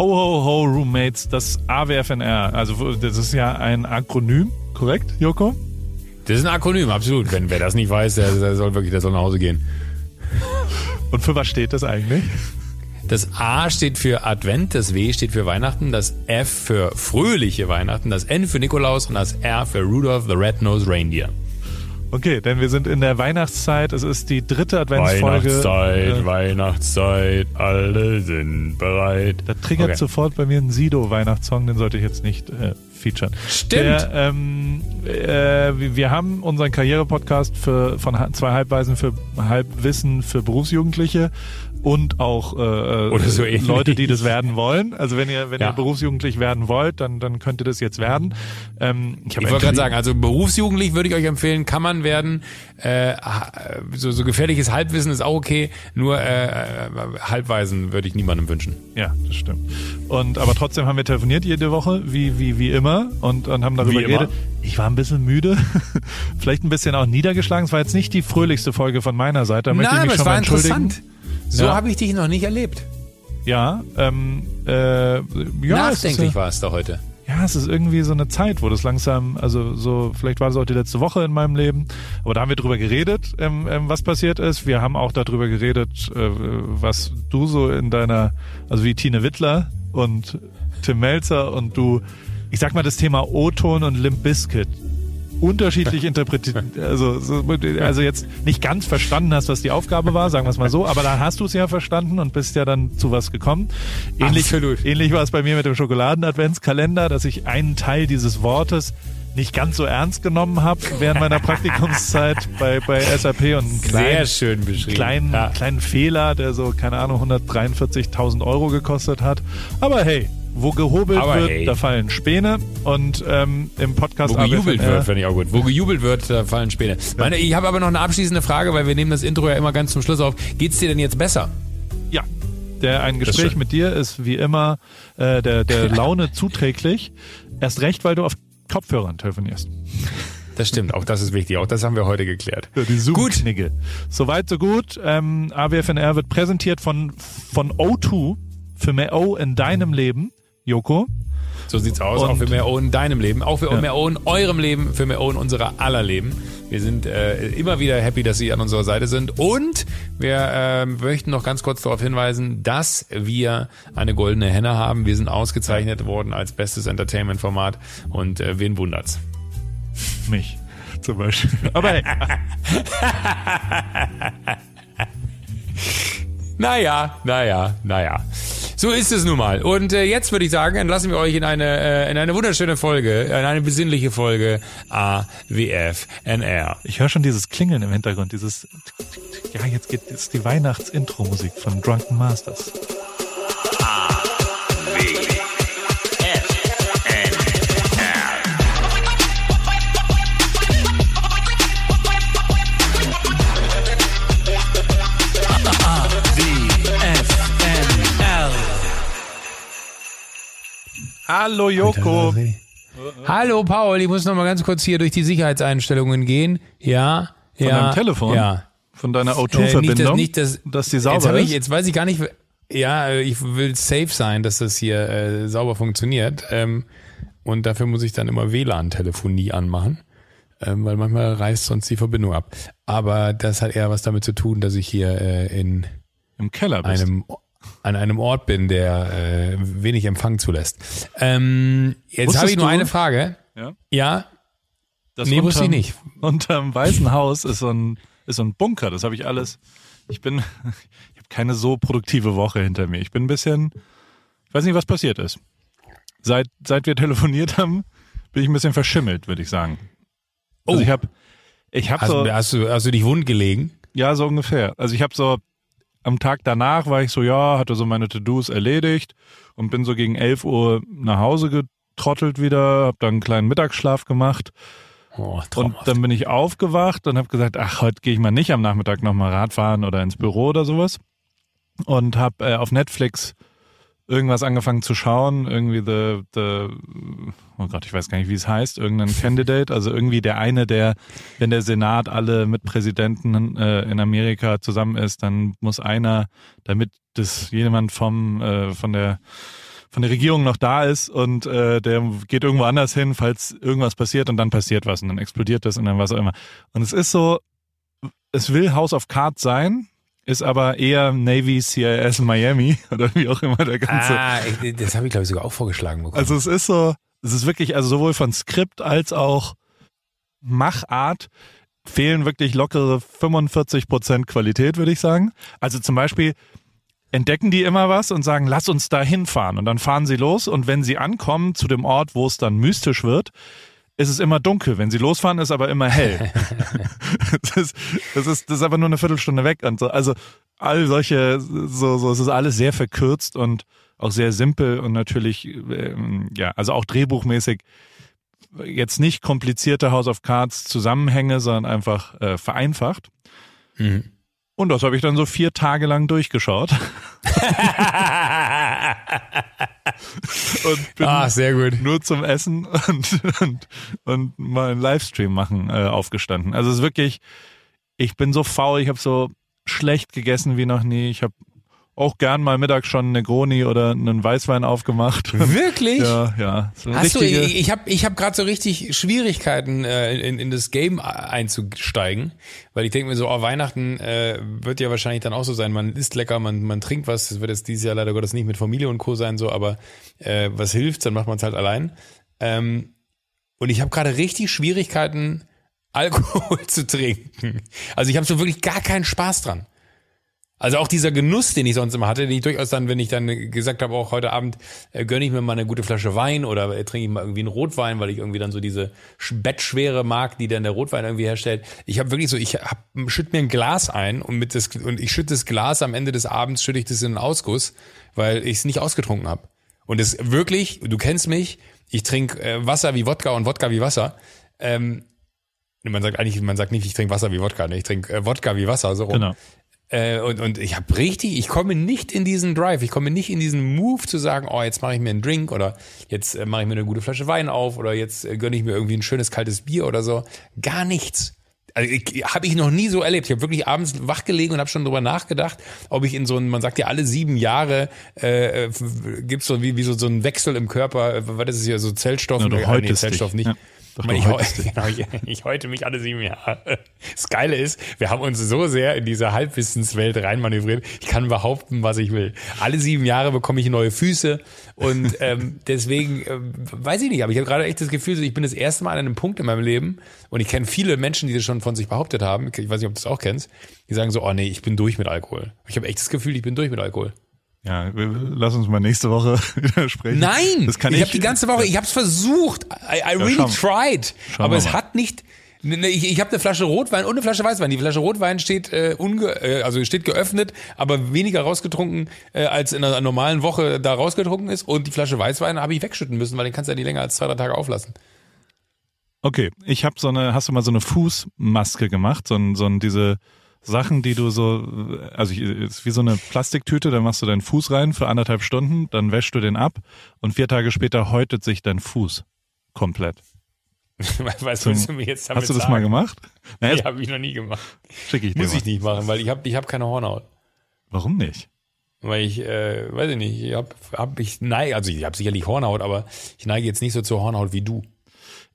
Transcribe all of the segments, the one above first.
Ho Ho Ho Roommates, das AWFNR. Also das ist ja ein Akronym, korrekt, Joko? Das ist ein Akronym, absolut. Wenn wer das nicht weiß, der, der soll wirklich, der soll nach Hause gehen. Und für was steht das eigentlich? Das A steht für Advent, das W steht für Weihnachten, das F für fröhliche Weihnachten, das N für Nikolaus und das R für Rudolph the Red-Nosed Reindeer. Okay, denn wir sind in der Weihnachtszeit. Es ist die dritte Adventsfolge. Weihnachtszeit, äh, Weihnachtszeit, alle sind bereit. Da triggert okay. sofort bei mir ein Sido-Weihnachtssong, den sollte ich jetzt nicht äh, featuren. Stimmt. Der, ähm, äh, wir haben unseren Karriere-Podcast für, von zwei Halbweisen für Halbwissen für Berufsjugendliche und auch äh, so Leute, die das werden wollen. Also wenn ihr wenn ja. ihr berufsjugendlich werden wollt, dann dann könnt ihr das jetzt werden. Ähm, ich ich wollte gerade sagen, also berufsjugendlich würde ich euch empfehlen, kann man werden. Äh, so, so gefährliches Halbwissen ist auch okay, nur äh, äh, Halbweisen würde ich niemandem wünschen. Ja, das stimmt. Und aber trotzdem haben wir telefoniert jede Woche, wie wie wie immer und, und haben darüber geredet. Ich war ein bisschen müde, vielleicht ein bisschen auch niedergeschlagen. Es war jetzt nicht die fröhlichste Folge von meiner Seite. Da möchte Nein, ich mich aber schon es war interessant. So ja. habe ich dich noch nicht erlebt. Ja, ähm, äh, ja. Nachdenklich war es da heute. Ja, es ist irgendwie so eine Zeit, wo das langsam, also so, vielleicht war das auch die letzte Woche in meinem Leben, aber da haben wir drüber geredet, ähm, ähm, was passiert ist. Wir haben auch darüber geredet, äh, was du so in deiner, also wie Tine Wittler und Tim Melzer und du, ich sag mal das Thema O-Ton und Limp Bizkit unterschiedlich interpretiert, also, also jetzt nicht ganz verstanden hast, was die Aufgabe war, sagen wir es mal so, aber dann hast du es ja verstanden und bist ja dann zu was gekommen. Ähnlich, Absolut. ähnlich war es bei mir mit dem Schokoladen-Adventskalender, dass ich einen Teil dieses Wortes nicht ganz so ernst genommen habe während meiner Praktikumszeit bei, bei SAP und einen kleinen, Sehr schön beschrieben. Kleinen, ja. kleinen Fehler, der so, keine Ahnung, 143.000 Euro gekostet hat. Aber hey, wo gehobelt Aber wird, hey. da fallen Späne. Und ähm, im Podcast Wo gejubelt wird, finde ich auch gut. Wo gejubelt wird, da fallen Späne. Meine, ich habe aber noch eine abschließende Frage, weil wir nehmen das Intro ja immer ganz zum Schluss auf. Geht's dir denn jetzt besser? Ja. Der, ein Gespräch mit dir ist wie immer äh, der, der Laune zuträglich. Erst recht, weil du auf Kopfhörern telefonierst. Das stimmt, auch das ist wichtig. Auch das haben wir heute geklärt. Ja, die gut. Soweit, so gut. Ähm, AWFNR wird präsentiert von, von O2 für mehr O in deinem Leben. Joko. So sieht's aus, und auch für mehr O in deinem Leben, auch für ja. mehr O in eurem Leben, für mehr O in unserer aller Leben. Wir sind äh, immer wieder happy, dass Sie an unserer Seite sind und wir äh, möchten noch ganz kurz darauf hinweisen, dass wir eine goldene Henne haben. Wir sind ausgezeichnet worden als bestes Entertainment-Format und äh, wen wundert's? Mich zum Beispiel. Aber hey. naja, naja, naja. So ist es nun mal. Und äh, jetzt würde ich sagen, entlassen wir euch in eine, äh, in eine wunderschöne Folge, in eine besinnliche Folge AWF NR. Ich höre schon dieses Klingeln im Hintergrund, dieses, ja, jetzt geht jetzt die Weihnachts-Intro-Musik von Drunken Masters. Hallo Joko. Hallo Paul, ich muss noch mal ganz kurz hier durch die Sicherheitseinstellungen gehen. Ja, Von ja. deinem Telefon? Ja. Von deiner O2-Verbindung? Äh, nicht, dass, nicht, dass, dass die sauber jetzt ist? Ich, jetzt weiß ich gar nicht, ja, ich will safe sein, dass das hier äh, sauber funktioniert. Ähm, und dafür muss ich dann immer WLAN-Telefonie anmachen, ähm, weil manchmal reißt sonst die Verbindung ab. Aber das hat eher was damit zu tun, dass ich hier äh, in im Keller bist. einem an einem Ort bin, der äh, wenig Empfang zulässt. Ähm, jetzt habe ich nur du? eine Frage. Ja. ja? Das nee, wusste ich nicht. Unterm Weißen Haus ist so ein, ist so ein Bunker. Das habe ich alles. Ich bin, ich habe keine so produktive Woche hinter mir. Ich bin ein bisschen, ich weiß nicht, was passiert ist. Seit, seit wir telefoniert haben, bin ich ein bisschen verschimmelt, würde ich sagen. Also oh. ich habe, ich habe so. Hast du, hast du dich wund gelegen? Ja, so ungefähr. Also ich habe so am Tag danach war ich so, ja, hatte so meine To-Dos erledigt und bin so gegen 11 Uhr nach Hause getrottelt wieder, hab dann einen kleinen Mittagsschlaf gemacht. Oh, und dann bin ich aufgewacht und habe gesagt, ach, heute gehe ich mal nicht am Nachmittag nochmal Radfahren oder ins Büro oder sowas. Und habe äh, auf Netflix irgendwas angefangen zu schauen, irgendwie the, the, oh Gott, ich weiß gar nicht, wie es heißt, irgendein Candidate, also irgendwie der eine, der, wenn der Senat alle mit Präsidenten äh, in Amerika zusammen ist, dann muss einer, damit das jemand vom, äh, von der von der Regierung noch da ist und äh, der geht irgendwo anders hin, falls irgendwas passiert und dann passiert was und dann explodiert das und dann was auch immer. Und es ist so, es will House of Cards sein, ist aber eher Navy CIS Miami oder wie auch immer der ganze. Ah, das habe ich glaube ich sogar auch vorgeschlagen bekommen. Also es ist so, es ist wirklich, also sowohl von Skript als auch Machart fehlen wirklich lockere 45 Prozent Qualität, würde ich sagen. Also zum Beispiel entdecken die immer was und sagen, lass uns da hinfahren. Und dann fahren sie los und wenn sie ankommen zu dem Ort, wo es dann mystisch wird, ist es immer dunkel. Wenn sie losfahren, ist aber immer hell. das, ist, das, ist, das ist aber nur eine Viertelstunde weg. Und so. Also all solche, so, so, es ist alles sehr verkürzt und auch sehr simpel und natürlich, ähm, ja, also auch drehbuchmäßig jetzt nicht komplizierte House of Cards Zusammenhänge, sondern einfach äh, vereinfacht. Mhm. Und das habe ich dann so vier Tage lang durchgeschaut. und bin ah, sehr gut. nur zum Essen und, und, und mal einen Livestream machen äh, aufgestanden. Also es ist wirklich, ich bin so faul, ich habe so schlecht gegessen wie noch nie. Ich habe auch gern mal mittags schon eine Negroni oder einen Weißwein aufgemacht. Wirklich? ja, ja. So Hast du, ich habe ich hab gerade so richtig Schwierigkeiten, äh, in, in das Game einzusteigen, weil ich denke mir so, oh, Weihnachten äh, wird ja wahrscheinlich dann auch so sein, man isst lecker, man, man trinkt was, das wird jetzt dieses Jahr leider Gottes nicht mit Familie und Co. sein, so, aber äh, was hilft, dann macht man es halt allein. Ähm, und ich habe gerade richtig Schwierigkeiten, Alkohol zu trinken. Also ich habe so wirklich gar keinen Spaß dran. Also auch dieser Genuss, den ich sonst immer hatte, den ich durchaus dann, wenn ich dann gesagt habe, auch heute Abend äh, gönne ich mir mal eine gute Flasche Wein oder äh, trinke ich mal irgendwie einen Rotwein, weil ich irgendwie dann so diese Bettschwere mag, die dann der Rotwein irgendwie herstellt. Ich habe wirklich so, ich hab, schütte mir ein Glas ein und mit das und ich schütte das Glas am Ende des Abends schütte ich das in einen Ausguss, weil ich es nicht ausgetrunken habe. Und es wirklich, du kennst mich, ich trinke äh, Wasser wie Wodka und Wodka wie Wasser. Ähm, man sagt eigentlich, man sagt nicht, ich trinke Wasser wie Wodka, ne? ich trinke äh, Wodka wie Wasser, so rum. Genau. Äh, und, und ich habe richtig, ich komme nicht in diesen Drive, ich komme nicht in diesen Move zu sagen, oh, jetzt mache ich mir einen Drink oder jetzt äh, mache ich mir eine gute Flasche Wein auf oder jetzt äh, gönne ich mir irgendwie ein schönes kaltes Bier oder so. Gar nichts. Also habe ich noch nie so erlebt. Ich habe wirklich abends wach gelegen und habe schon drüber nachgedacht, ob ich in so ein, man sagt ja alle sieben Jahre äh, äh gibt es so wie, wie so, so einen Wechsel im Körper, äh, was ist hier, so Zellstoff? Ja, oder, ah, nee, Zellstoff nicht. Ja. Doch, ich, genau, ich, ich heute mich alle sieben Jahre. Das Geile ist, wir haben uns so sehr in diese Halbwissenswelt reinmanövriert. Ich kann behaupten, was ich will. Alle sieben Jahre bekomme ich neue Füße und ähm, deswegen äh, weiß ich nicht, aber ich habe gerade echt das Gefühl, ich bin das erste Mal an einem Punkt in meinem Leben und ich kenne viele Menschen, die das schon von sich behauptet haben. Ich weiß nicht, ob du das auch kennst. Die sagen so, oh nee, ich bin durch mit Alkohol. Ich habe echt das Gefühl, ich bin durch mit Alkohol. Ja, lass uns mal nächste Woche wieder sprechen. Nein, das kann ich, ich habe die ganze Woche, ich habe es versucht. I, I really ja, tried, aber es mal. hat nicht. Ne, ne, ich, ich habe eine Flasche Rotwein und eine Flasche Weißwein. Die Flasche Rotwein steht äh, unge äh, also steht geöffnet, aber weniger rausgetrunken äh, als in einer normalen Woche da rausgetrunken ist. Und die Flasche Weißwein habe ich wegschütten müssen, weil den kannst du ja nicht länger als zwei drei Tage auflassen. Okay, ich habe so eine, hast du mal so eine Fußmaske gemacht, so ein, so ein diese Sachen, die du so, also ist wie so eine Plastiktüte, da machst du deinen Fuß rein für anderthalb Stunden, dann wäschst du den ab und vier Tage später häutet sich dein Fuß komplett. Was willst du mir jetzt damit Hast du das sagen? mal gemacht? Naja, nee, habe ich noch nie gemacht. Schick ich dir Muss ich nicht machen, weil ich habe ich hab keine Hornhaut. Warum nicht? Weil ich, äh, weiß ich nicht, ich hab, hab ich neige, also ich habe sicherlich Hornhaut, aber ich neige jetzt nicht so zur Hornhaut wie du.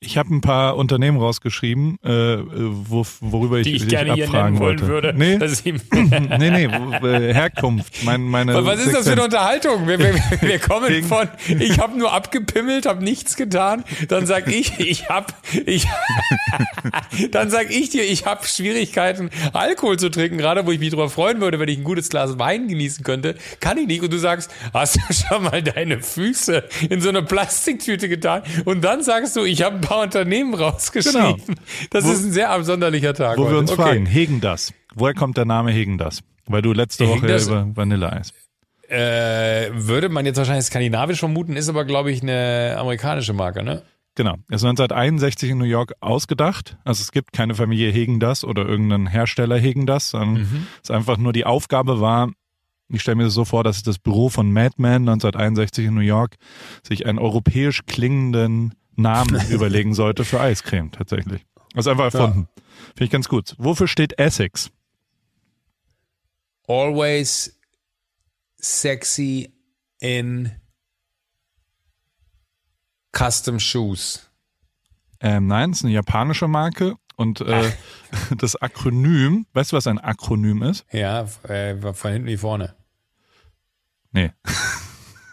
Ich habe ein paar Unternehmen rausgeschrieben, äh, wo, worüber ich, Die ich gerne hier nennen wollen wollte. würde. Nee, nee, nee, äh, Herkunft. Mein, meine Was ist das für eine Unterhaltung? Wir, wir, wir kommen von, ich habe nur abgepimmelt, habe nichts getan. Dann sag ich, ich habe, ich, dann sag ich dir, ich habe Schwierigkeiten, Alkohol zu trinken, gerade wo ich mich darüber freuen würde, wenn ich ein gutes Glas Wein genießen könnte. Kann ich nicht. Und du sagst, hast du schon mal deine Füße in so eine Plastiktüte getan? Und dann sagst du, ich habe ein paar Unternehmen rausgeschrieben. Genau. Das wo, ist ein sehr absonderlicher Tag. Wo heute. wir uns okay. fragen, Hegen das. Woher kommt der Name Hegen das? Weil du letzte Woche das, über Vanilleeis. Äh, würde man jetzt wahrscheinlich skandinavisch vermuten, ist aber, glaube ich, eine amerikanische Marke, ne? Genau. Ist 1961 in New York ausgedacht. Also es gibt keine Familie Hegen das oder irgendeinen Hersteller Hegen das, mhm. es einfach nur die Aufgabe war, ich stelle mir das so vor, dass das Büro von Madman 1961 in New York sich einen europäisch klingenden Namen überlegen sollte für Eiscreme tatsächlich. Also einfach erfunden. Ja. Finde ich ganz gut. Wofür steht Essex? Always sexy in Custom Shoes. Ähm, nein, es ist eine japanische Marke und äh, das Akronym, weißt du, was ein Akronym ist? Ja, äh, von hinten wie vorne. Nee.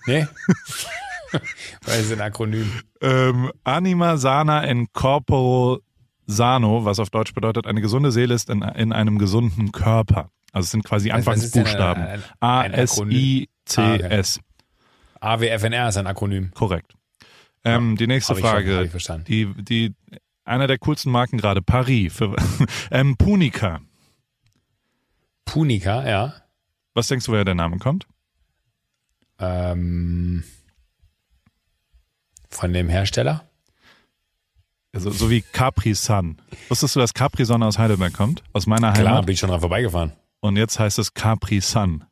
Nee? Weil es ein Akronym. Ähm, Anima Sana in Corporo Sano, was auf Deutsch bedeutet, eine gesunde Seele ist in, in einem gesunden Körper. Also es sind quasi Anfangsbuchstaben. ein- ein- A, ein S, I, C, Ah, okay. S. AWFNR ist ein Akronym. Korrekt. Ähm, die nächste schon- Frage. verstanden. Die, die, einer der coolsten Marken gerade, Paris. Für, ähm, Punica. Punica, ja. Was denkst du, woher der Name kommt? Ähm, von dem Hersteller? Also, so wie Capri Sun. Wusstest du, dass Capri Sonne aus Heidelberg kommt? Aus meiner Klar, Heimat. bin ich schon dran vorbeigefahren. Und jetzt heißt es Capri Sun.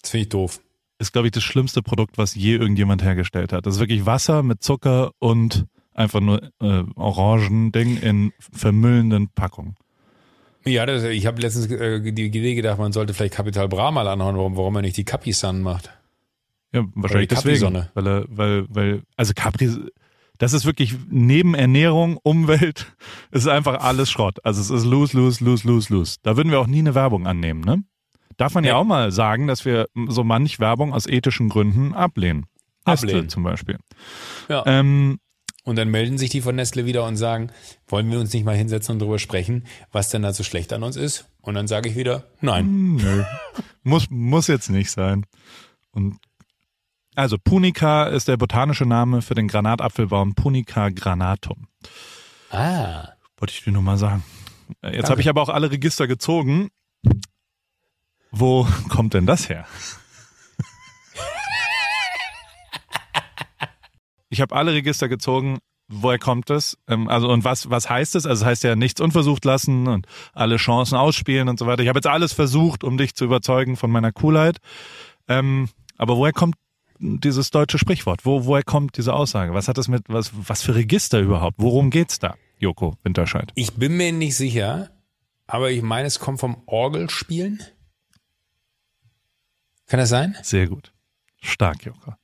Das finde ich doof. Ist, glaube ich, das schlimmste Produkt, was je irgendjemand hergestellt hat. Das ist wirklich Wasser mit Zucker und einfach nur äh, Orangending in vermüllenden Packungen. Ja, das, ich habe letztens äh, die Idee gedacht, man sollte vielleicht Capital Bra mal anhauen, warum, warum er nicht die Capi Sun macht. Ja, wahrscheinlich deswegen. Weil, er, weil, weil, also Capri, das ist wirklich neben Ernährung, Umwelt, es ist einfach alles Schrott. Also es ist lose, lose, lose, lose, lose. Da würden wir auch nie eine Werbung annehmen, ne? Darf man ja Nee. auch mal sagen, dass wir so manch Werbung aus ethischen Gründen ablehnen. Nestle Ablehnen. zum Beispiel. Ja. Ähm, Und dann melden sich die von Nestle wieder und sagen, wollen wir uns nicht mal hinsetzen und drüber sprechen, was denn da so schlecht an uns ist? Und dann sage ich wieder, nein. Nö. muss, muss jetzt nicht sein. Und also Punica ist der botanische Name für den Granatapfelbaum Punica granatum. Ah. Wollte ich dir nur mal sagen. Jetzt habe ich aber auch alle Register gezogen. Wo kommt denn das her? Ich habe alle Register gezogen. Woher kommt es? Ähm, Also und was was heißt es? Also es heißt ja nichts unversucht lassen und alle Chancen ausspielen und so weiter. Ich habe jetzt alles versucht, um dich zu überzeugen von meiner Coolheit. Ähm, aber woher kommt dieses deutsche Sprichwort? Wo woher kommt diese Aussage? Was hat das mit was was für Register überhaupt? Worum geht's da? Joko Winterscheid. Ich bin mir nicht sicher, aber ich meine, es kommt vom Orgelspielen. Kann das sein? Sehr gut. Stark, Joko.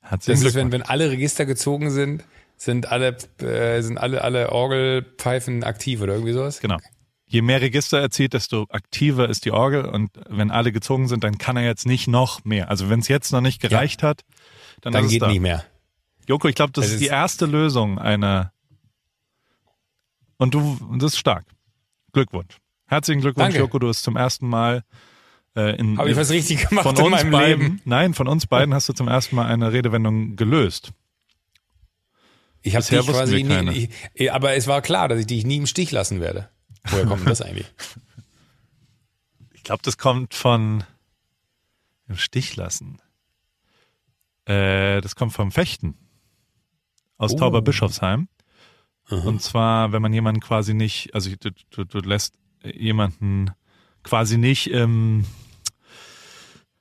Herzlichen Das ist, wenn, wenn alle Register gezogen sind, sind alle, äh, sind alle, alle Orgelpfeifen aktiv oder irgendwie sowas? Genau. Je mehr Register er zieht, desto aktiver ist die Orgel und wenn alle gezogen sind, dann kann er jetzt nicht noch mehr. Also wenn es jetzt noch nicht gereicht hat, dann, Dann ist geht es da. nicht mehr. Joko, ich glaube, das Es ist die erste Lösung einer und du, das ist stark. Glückwunsch. Herzlichen Glückwunsch, Danke. Joko. Du hast zum ersten Mal äh, in, Habe ich was richtig gemacht von in uns meinem beiden, Leben? nein, von uns beiden hast du zum ersten Mal eine Redewendung gelöst. Ich habe quasi nie, ich, aber es war klar, dass ich dich nie im Stich lassen werde. Woher kommt denn das eigentlich? Ich glaube, das kommt von im Stich lassen. Äh, das kommt vom Fechten aus Oh. Tauberbischofsheim. Und zwar, wenn man jemanden quasi nicht, also du, du, du lässt jemanden quasi nicht, ähm,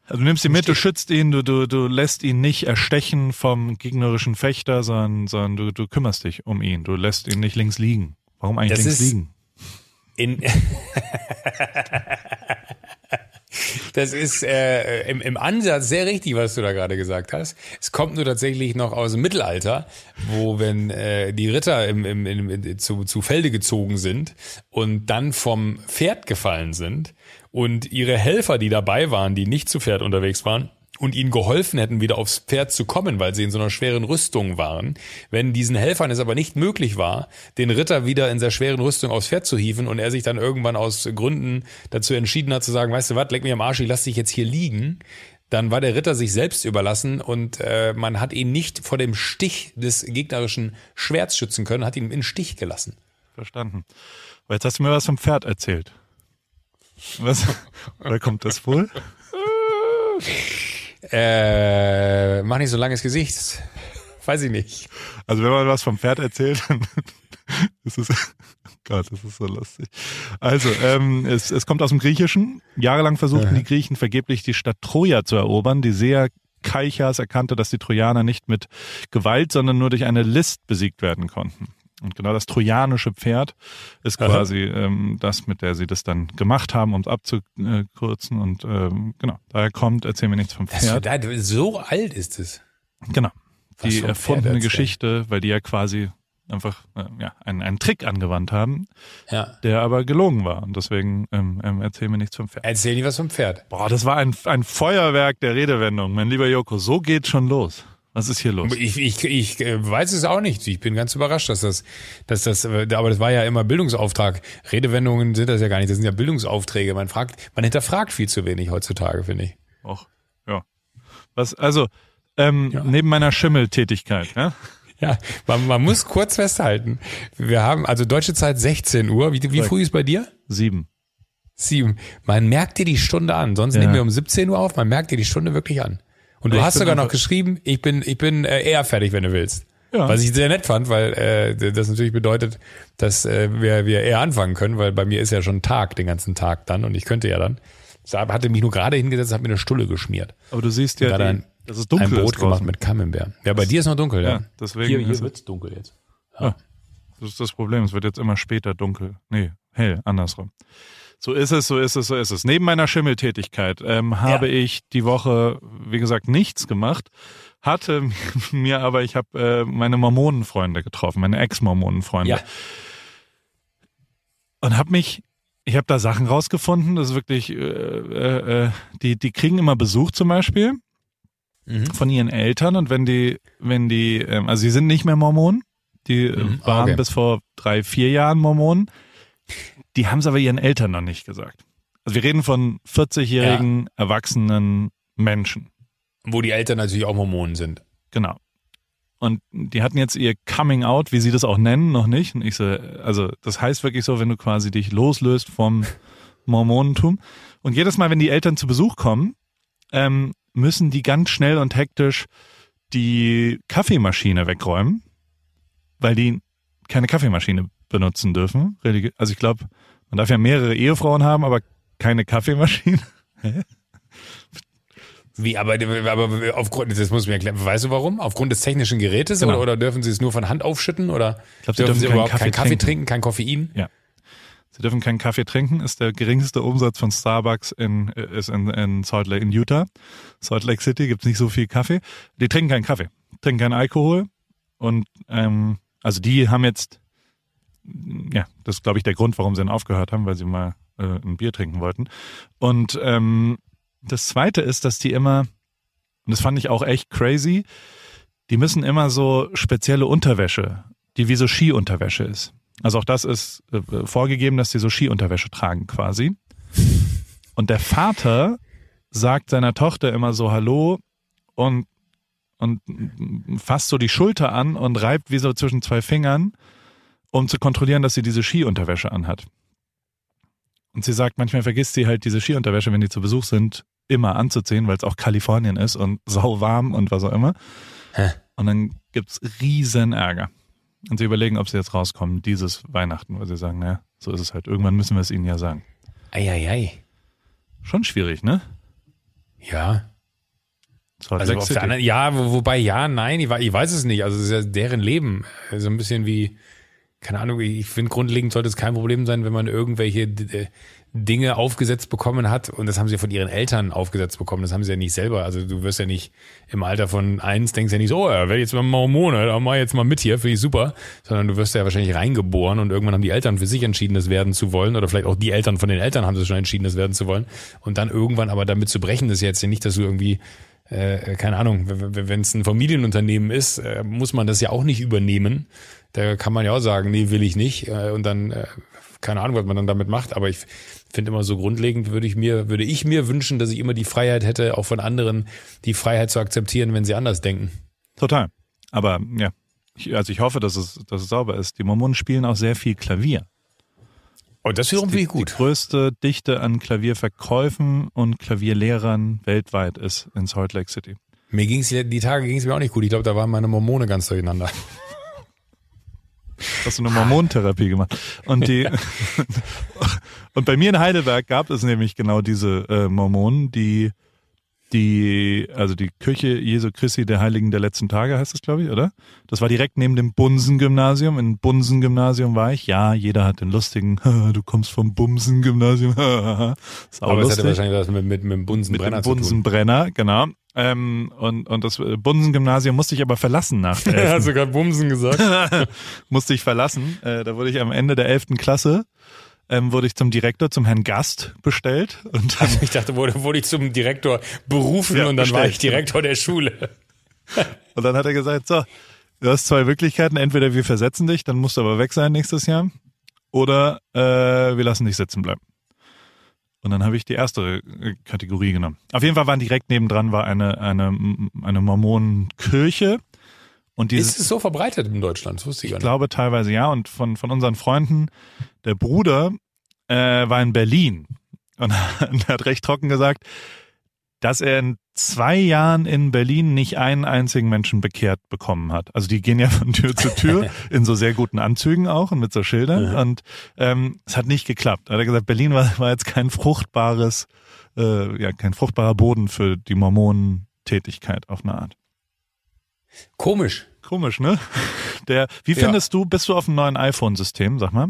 also du nimmst ihn mit, du schützt ihn, du, du, du lässt ihn nicht erstechen vom gegnerischen Fechter, sondern, sondern du, du kümmerst dich um ihn. Du lässt ihn nicht links liegen. Warum eigentlich Das links ist- liegen? In das ist äh, im, im Ansatz sehr richtig, was du da gerade gesagt hast. Es kommt nur tatsächlich noch aus dem Mittelalter, wo wenn äh, die Ritter im, im, im, zu, zu Felde gezogen sind und dann vom Pferd gefallen sind und ihre Helfer, die dabei waren, die nicht zu Pferd unterwegs waren, und ihnen geholfen hätten, wieder aufs Pferd zu kommen, weil sie in so einer schweren Rüstung waren. Wenn diesen Helfern es aber nicht möglich war, den Ritter wieder in der schweren Rüstung aufs Pferd zu hieven und er sich dann irgendwann aus Gründen dazu entschieden hat zu sagen, weißt du was, leck mich am Arsch, ich lass dich jetzt hier liegen, dann war der Ritter sich selbst überlassen und äh, man hat ihn nicht vor dem Stich des gegnerischen Schwerts schützen können, hat ihn in Stich gelassen. Verstanden. Aber jetzt hast du mir was vom Pferd erzählt. Was? Woher kommt das wohl? Äh, mach nicht so langes Gesicht. Weiß ich nicht. Also wenn man was vom Pferd erzählt, dann ist es, oh Gott, das ist so lustig. Also, ähm, es, es kommt aus dem Griechischen. Jahrelang versuchten die Griechen vergeblich die Stadt Troja zu erobern. Die Seher Kalchas erkannte, dass die Trojaner nicht mit Gewalt, sondern nur durch eine List besiegt werden konnten. Und genau das trojanische Pferd ist quasi ähm, das, mit der sie das dann gemacht haben, um es abzukürzen. Und ähm, genau, daher kommt, erzählen wir nichts vom Das, Pferd. das, so alt ist es. Genau. die erfundene Geschichte, weil die ja quasi einfach äh, ja, einen, einen Trick angewandt haben, ja. der aber gelogen war. Und deswegen ähm, ähm, erzähl mir nichts vom Pferd. Erzähl nicht was vom Pferd. Boah, das war ein, ein Feuerwerk der Redewendung, mein lieber Joko. So geht's schon los. Was ist hier los? Ich, ich, ich äh, weiß es auch nicht. Ich bin ganz überrascht, dass das, dass das, äh, aber das war ja immer Bildungsauftrag. Redewendungen sind das ja gar nicht. Das sind ja Bildungsaufträge. Man fragt, man hinterfragt viel zu wenig heutzutage, finde ich. Och, ja. Was, also, ähm, ja. neben meiner Schimmeltätigkeit, ja? Ja, man, man muss kurz festhalten. Wir haben also deutsche Zeit 16 Uhr. Wie, wie früh ist bei dir? Sieben. Sieben. Man merkt dir die Stunde an. Sonst ja. nehmen wir um 17 Uhr auf. Man merkt dir die Stunde wirklich an. Und du ich hast sogar noch geschrieben, ich bin, ich bin äh, eher fertig, wenn du willst. Ja. Was ich sehr nett fand, weil äh, das natürlich bedeutet, dass äh, wir, wir eher anfangen können, weil bei mir ist ja schon Tag, den ganzen Tag dann und ich könnte ja dann. Ich hatte mich nur gerade hingesetzt, habe mir eine Stulle geschmiert. Aber du siehst ja, die, das ist dunkel. Ein Brot gemacht mit Camembert. Ja, bei das, dir ist noch dunkel, ja. ja deswegen hier hier wird's dunkel jetzt. Ja. ja. Das ist das Problem. Es wird jetzt immer später dunkel. Nee, hell, andersrum. So ist es, so ist es, so ist es. Neben meiner Schimmeltätigkeit ähm, habe ja. ich die Woche, wie gesagt, nichts gemacht. Hatte mir aber, ich habe äh, meine Mormonenfreunde getroffen, meine Ex-Mormonenfreunde. Ja. Und habe mich ich habe da Sachen rausgefunden, das ist wirklich, äh, äh, äh, die, die kriegen immer Besuch zum Beispiel mhm. von ihren Eltern und wenn die, wenn die, ähm, also sie sind nicht mehr Mormonen, die äh, mhm. waren okay. bis vor drei, vier Jahren Mormonen, die haben es aber ihren Eltern noch nicht gesagt. Also wir reden von 40-jährigen ja. erwachsenen Menschen. Wo die Eltern natürlich auch Mormonen sind. Genau. Und die hatten jetzt ihr Coming Out, wie sie das auch nennen, noch nicht. Und ich so, also das heißt wirklich so, wenn du quasi dich loslöst vom Mormonentum. Und jedes Mal, wenn die Eltern zu Besuch kommen, ähm, müssen die ganz schnell und hektisch die Kaffeemaschine wegräumen, weil die keine Kaffeemaschine benutzen dürfen. Also ich glaube, man darf ja mehrere Ehefrauen haben, aber keine Kaffeemaschine. Wie, aber, aber aufgrund, das muss mir erklären, weißt du warum? Aufgrund des technischen Gerätes genau. oder, oder dürfen sie es nur von Hand aufschütten oder ich glaub, sie dürfen, dürfen sie überhaupt keinen Kaffee, Kaffee trinken, kein Koffein? Ja. Sie dürfen keinen Kaffee trinken, ist der geringste Umsatz von Starbucks in, ist in, in Salt Lake, in Utah. Salt Lake City gibt's nicht so viel Kaffee. Die trinken keinen Kaffee, trinken keinen Alkohol. Und ähm, also die haben jetzt, ja, das ist, glaube ich, der Grund, warum sie dann aufgehört haben, weil sie mal äh, ein Bier trinken wollten. Und ähm, das zweite ist, dass die immer, und das fand ich auch echt crazy, die müssen immer so spezielle Unterwäsche, die wie so Skiunterwäsche ist. Also auch das ist äh, vorgegeben, dass die so Skiunterwäsche tragen quasi. Und der Vater sagt seiner Tochter immer so Hallo und, und fasst so die Schulter an und reibt wie so zwischen zwei Fingern, um zu kontrollieren, dass sie diese Skiunterwäsche anhat. Und sie sagt, manchmal vergisst sie halt diese Skiunterwäsche, wenn die zu Besuch sind, immer anzuziehen, weil es auch Kalifornien ist und sauwarm und was auch immer. Hä? Und dann gibt's riesen Ärger. Und sie überlegen, ob sie jetzt rauskommen, dieses Weihnachten, weil sie sagen, naja, so ist es halt. Irgendwann müssen wir es ihnen ja sagen. Eieiei. Ei, ei. Schon schwierig, ne? Ja. Also auf der anderen, ja, wo, wobei ja, nein, ich, ich, weiß es nicht. Also es ist ja deren Leben. So ein bisschen wie, keine Ahnung, ich finde grundlegend sollte es kein Problem sein, wenn man irgendwelche äh, Dinge aufgesetzt bekommen hat und das haben sie von ihren Eltern aufgesetzt bekommen. Das haben sie ja nicht selber. Also du wirst ja nicht im Alter von eins denkst ja nicht so, oh, ja, werde jetzt mal Mormone, da mach jetzt mal mit hier, finde ich super. Sondern du wirst ja wahrscheinlich reingeboren und irgendwann haben die Eltern für sich entschieden, das werden zu wollen oder vielleicht auch die Eltern von den Eltern haben sich schon entschieden, das werden zu wollen. Und dann irgendwann aber damit zu brechen, das ist jetzt ja nicht, dass du irgendwie äh, keine Ahnung, wenn es ein Familienunternehmen ist, äh, muss man das ja auch nicht übernehmen. Da kann man ja auch sagen, nee, will ich nicht. Äh, und dann, äh, keine Ahnung, was man dann damit macht. Aber ich finde immer so grundlegend würde ich mir, würde ich mir wünschen, dass ich immer die Freiheit hätte, auch von anderen die Freiheit zu akzeptieren, wenn sie anders denken. Total. Aber ja, ich, also ich hoffe, dass es, dass es sauber ist. Die Mormonen spielen auch sehr viel Klavier. Oh, das wiederum finde ich gut. Die größte Dichte an Klavierverkäufen und Klavierlehrern weltweit ist in Salt Lake City. Mir ging's die Tage ging es mir auch nicht gut. Ich glaube, da waren meine Mormone ganz durcheinander. Hast du eine Mormonentherapie gemacht? Und die und bei mir in Heidelberg gab es nämlich genau diese äh, Mormonen, die die, also die Kirche Jesu Christi der Heiligen der letzten Tage heißt es, glaube ich, oder? Das war direkt neben dem Bunsen-Gymnasium. In Bunsen-Gymnasium war ich. Ja, jeder hat den lustigen, du kommst vom Bumsen-Gymnasium. Aber lustig. es hatte wahrscheinlich was mit, mit, mit dem Bunsenbrenner mit dem Bunsenbrenner, genau. Ähm, und, und das Bunsen-Gymnasium musste ich aber verlassen nach der 11. Er hat sogar Bumsen gesagt. musste ich verlassen. Äh, da wurde ich am Ende der elften Klasse ähm, wurde ich zum Direktor, zum Herrn Gast bestellt. Und also ich dachte, wurde, wurde ich zum Direktor berufen ja, und dann bestellt. war ich Direktor der Schule. und dann hat er gesagt, so, du hast zwei Möglichkeiten. Entweder wir versetzen dich, dann musst du aber weg sein nächstes Jahr. Oder äh, wir lassen dich sitzen bleiben. Und dann habe ich die erste äh, Kategorie genommen. Auf jeden Fall waren direkt nebendran war eine, eine, eine Mormonenkirche. Und dieses, ist es so verbreitet in Deutschland? Das wusste ich, ich glaube teilweise ja. Und von, von unseren Freunden, der Bruder äh, war in Berlin und hat recht trocken gesagt, dass er in zwei Jahren in Berlin nicht einen einzigen Menschen bekehrt bekommen hat. Also die gehen ja von Tür zu Tür in so sehr guten Anzügen auch und mit so Schildern. Mhm. Und ähm, es hat nicht geklappt. Hat er gesagt, Berlin war, war jetzt kein fruchtbares, äh, ja, kein fruchtbarer Boden für die Mormonentätigkeit auf eine Art. Komisch. Komisch, ne? Der, wie ja. findest du, bist du auf dem neuen iPhone-System, sag mal?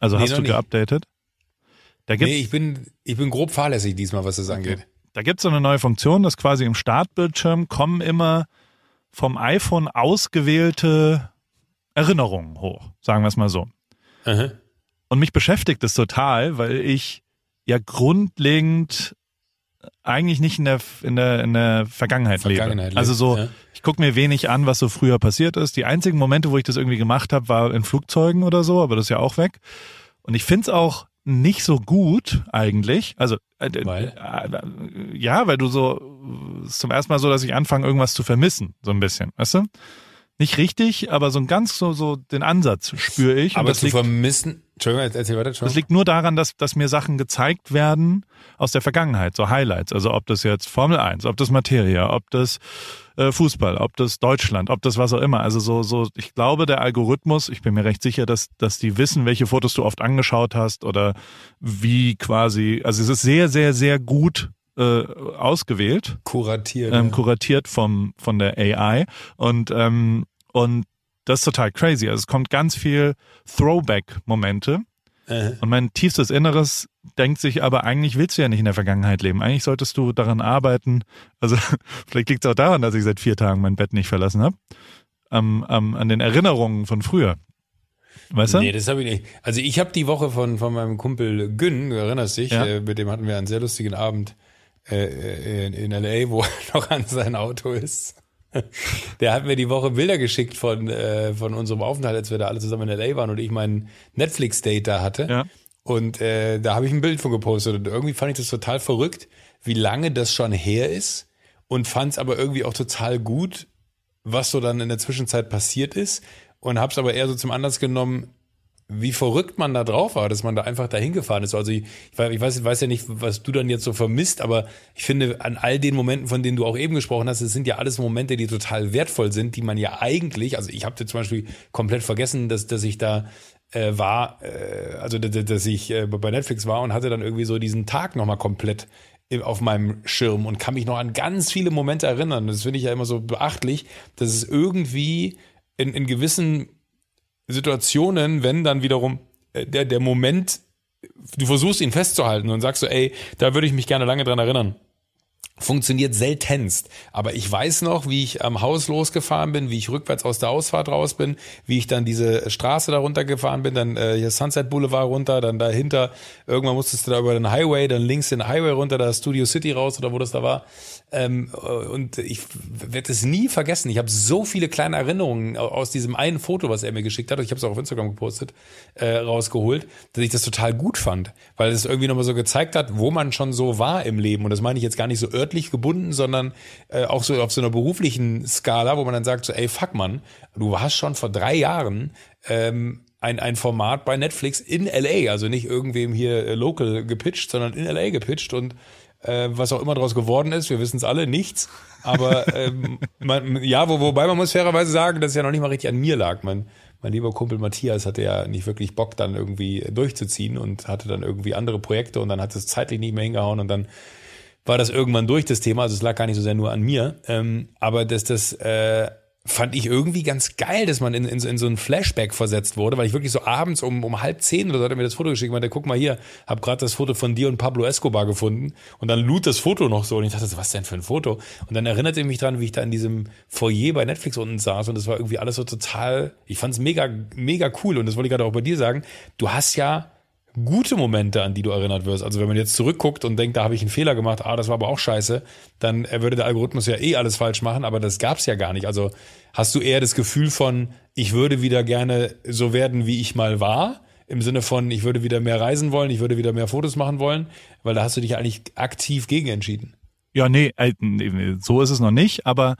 Also nee, hast du geupdatet? Da gibt's, nee, ich bin, ich bin grob fahrlässig diesmal, was das angeht. Da gibt es so eine neue Funktion, dass quasi im Startbildschirm kommen immer vom iPhone ausgewählte Erinnerungen hoch, sagen wir es mal so. Aha. Und mich beschäftigt es total, weil ich ja grundlegend eigentlich nicht in der in der in der Vergangenheit, Vergangenheit lebe. Also so, ja. ich gucke mir wenig an, was so früher passiert ist. Die einzigen Momente, wo ich das irgendwie gemacht habe, war in Flugzeugen oder so, aber das ist ja auch weg. Und ich find's auch nicht so gut eigentlich. Also äh, weil? Äh, ja, weil du so zum ersten Mal so, dass ich anfange, irgendwas zu vermissen, so ein bisschen, weißt du? Nicht richtig, aber so ein ganz so, so den Ansatz spüre ich. Aber zu liegt, vermissen, Entschuldigung, erzähl weiter, Das liegt nur daran, dass, dass mir Sachen gezeigt werden aus der Vergangenheit, so Highlights. Also ob das jetzt Formel 1, ob das Materia, ob das äh, Fußball, ob das Deutschland, ob das was auch immer. Also so, so, ich glaube, der Algorithmus, ich bin mir recht sicher, dass, dass die wissen, welche Fotos du oft angeschaut hast oder wie quasi, also es ist sehr, sehr, sehr gut äh, ausgewählt. Kuratiert. Ähm, kuratiert vom, von der AI. Und, ähm, und das ist total crazy. Also es kommt ganz viel Throwback-Momente. Äh. Und mein tiefstes Inneres denkt sich aber, eigentlich willst du ja nicht in der Vergangenheit leben. Eigentlich solltest du daran arbeiten. Also vielleicht liegt es auch daran, dass ich seit vier Tagen mein Bett nicht verlassen habe. Am, am, an den Erinnerungen von früher. Weißt du? Nee, das habe ich nicht. Also ich habe die Woche von, von meinem Kumpel Gün, du erinnerst dich, ja. äh, mit dem hatten wir einen sehr lustigen Abend äh, äh in, in LA, wo er noch an sein Auto ist. Der hat mir die Woche Bilder geschickt von, äh, von unserem Aufenthalt, als wir da alle zusammen in LA waren und ich meinen Netflix-Date da hatte. Ja. Und äh, da habe ich ein Bild von gepostet und irgendwie fand ich das total verrückt, wie lange das schon her ist und fand es aber irgendwie auch total gut, was so dann in der Zwischenzeit passiert ist und habe es aber eher so zum Anlass genommen, wie verrückt man da drauf war, dass man da einfach dahin gefahren ist. Also ich, ich, weiß, ich weiß ja nicht, was du dann jetzt so vermisst, aber ich finde, an all den Momenten, von denen du auch eben gesprochen hast, es sind ja alles Momente, die total wertvoll sind, die man ja eigentlich, also ich habe zum Beispiel komplett vergessen, dass, dass ich da äh, war, äh, also dass ich äh, bei Netflix war und hatte dann irgendwie so diesen Tag nochmal komplett auf meinem Schirm und kann mich noch an ganz viele Momente erinnern. Das finde ich ja immer so beachtlich, dass es irgendwie in, in gewissen Situationen, wenn dann wiederum äh, der, der Moment, du versuchst ihn festzuhalten und sagst so, ey, da würde ich mich gerne lange dran erinnern funktioniert seltenst. Aber ich weiß noch, wie ich am Haus losgefahren bin, wie ich rückwärts aus der Ausfahrt raus bin, wie ich dann diese Straße da runtergefahren bin, dann äh, hier Sunset Boulevard runter, dann dahinter, irgendwann musstest du da über den Highway, dann links den Highway runter, da Studio City raus oder wo das da war. Ähm, und ich werde es nie vergessen. Ich habe so viele kleine Erinnerungen aus diesem einen Foto, was er mir geschickt hat, ich habe es auch auf Instagram gepostet, äh, rausgeholt, dass ich das total gut fand, weil es irgendwie nochmal so gezeigt hat, wo man schon so war im Leben. Und das meine ich jetzt gar nicht so örtlich gebunden, sondern äh, auch so auf so einer beruflichen Skala, wo man dann sagt so, ey, fuck man, du hast schon vor drei Jahren ähm, ein, ein Format bei Netflix in LA, also nicht irgendwem hier äh, local gepitcht, sondern in LA gepitcht und äh, was auch immer daraus geworden ist, wir wissen es alle, nichts. Aber ähm, man, ja, wo, wobei man muss fairerweise sagen, dass es ja noch nicht mal richtig an mir lag. Mein, mein lieber Kumpel Matthias hatte ja nicht wirklich Bock, dann irgendwie durchzuziehen und hatte dann irgendwie andere Projekte und dann hat es zeitlich nicht mehr hingehauen und dann war das irgendwann durch, das Thema. Also es lag gar nicht so sehr nur an mir. Ähm, aber dass das äh, fand ich irgendwie ganz geil, dass man in, in, in so ein Flashback versetzt wurde, weil ich wirklich so abends um, um halb zehn oder so hat er mir das Foto geschickt und meinte, guck mal hier, hab gerade das Foto von dir und Pablo Escobar gefunden und dann lud das Foto noch so und ich dachte, was denn für ein Foto? Und dann erinnerte ich mich dran, wie ich da in diesem Foyer bei Netflix unten saß und das war irgendwie alles so total, ich fand es mega, mega cool und das wollte ich gerade auch bei dir sagen, du hast ja gute Momente, an die du erinnert wirst. Also wenn man jetzt zurückguckt und denkt, da habe ich einen Fehler gemacht, ah, das war aber auch scheiße, dann würde der Algorithmus ja eh alles falsch machen, aber das gab's ja gar nicht. Also hast du eher das Gefühl von, ich würde wieder gerne so werden, wie ich mal war? Im Sinne von, ich würde wieder mehr reisen wollen, ich würde wieder mehr Fotos machen wollen, weil da hast du dich eigentlich aktiv gegen entschieden. Ja, nee, äh, so ist es noch nicht, aber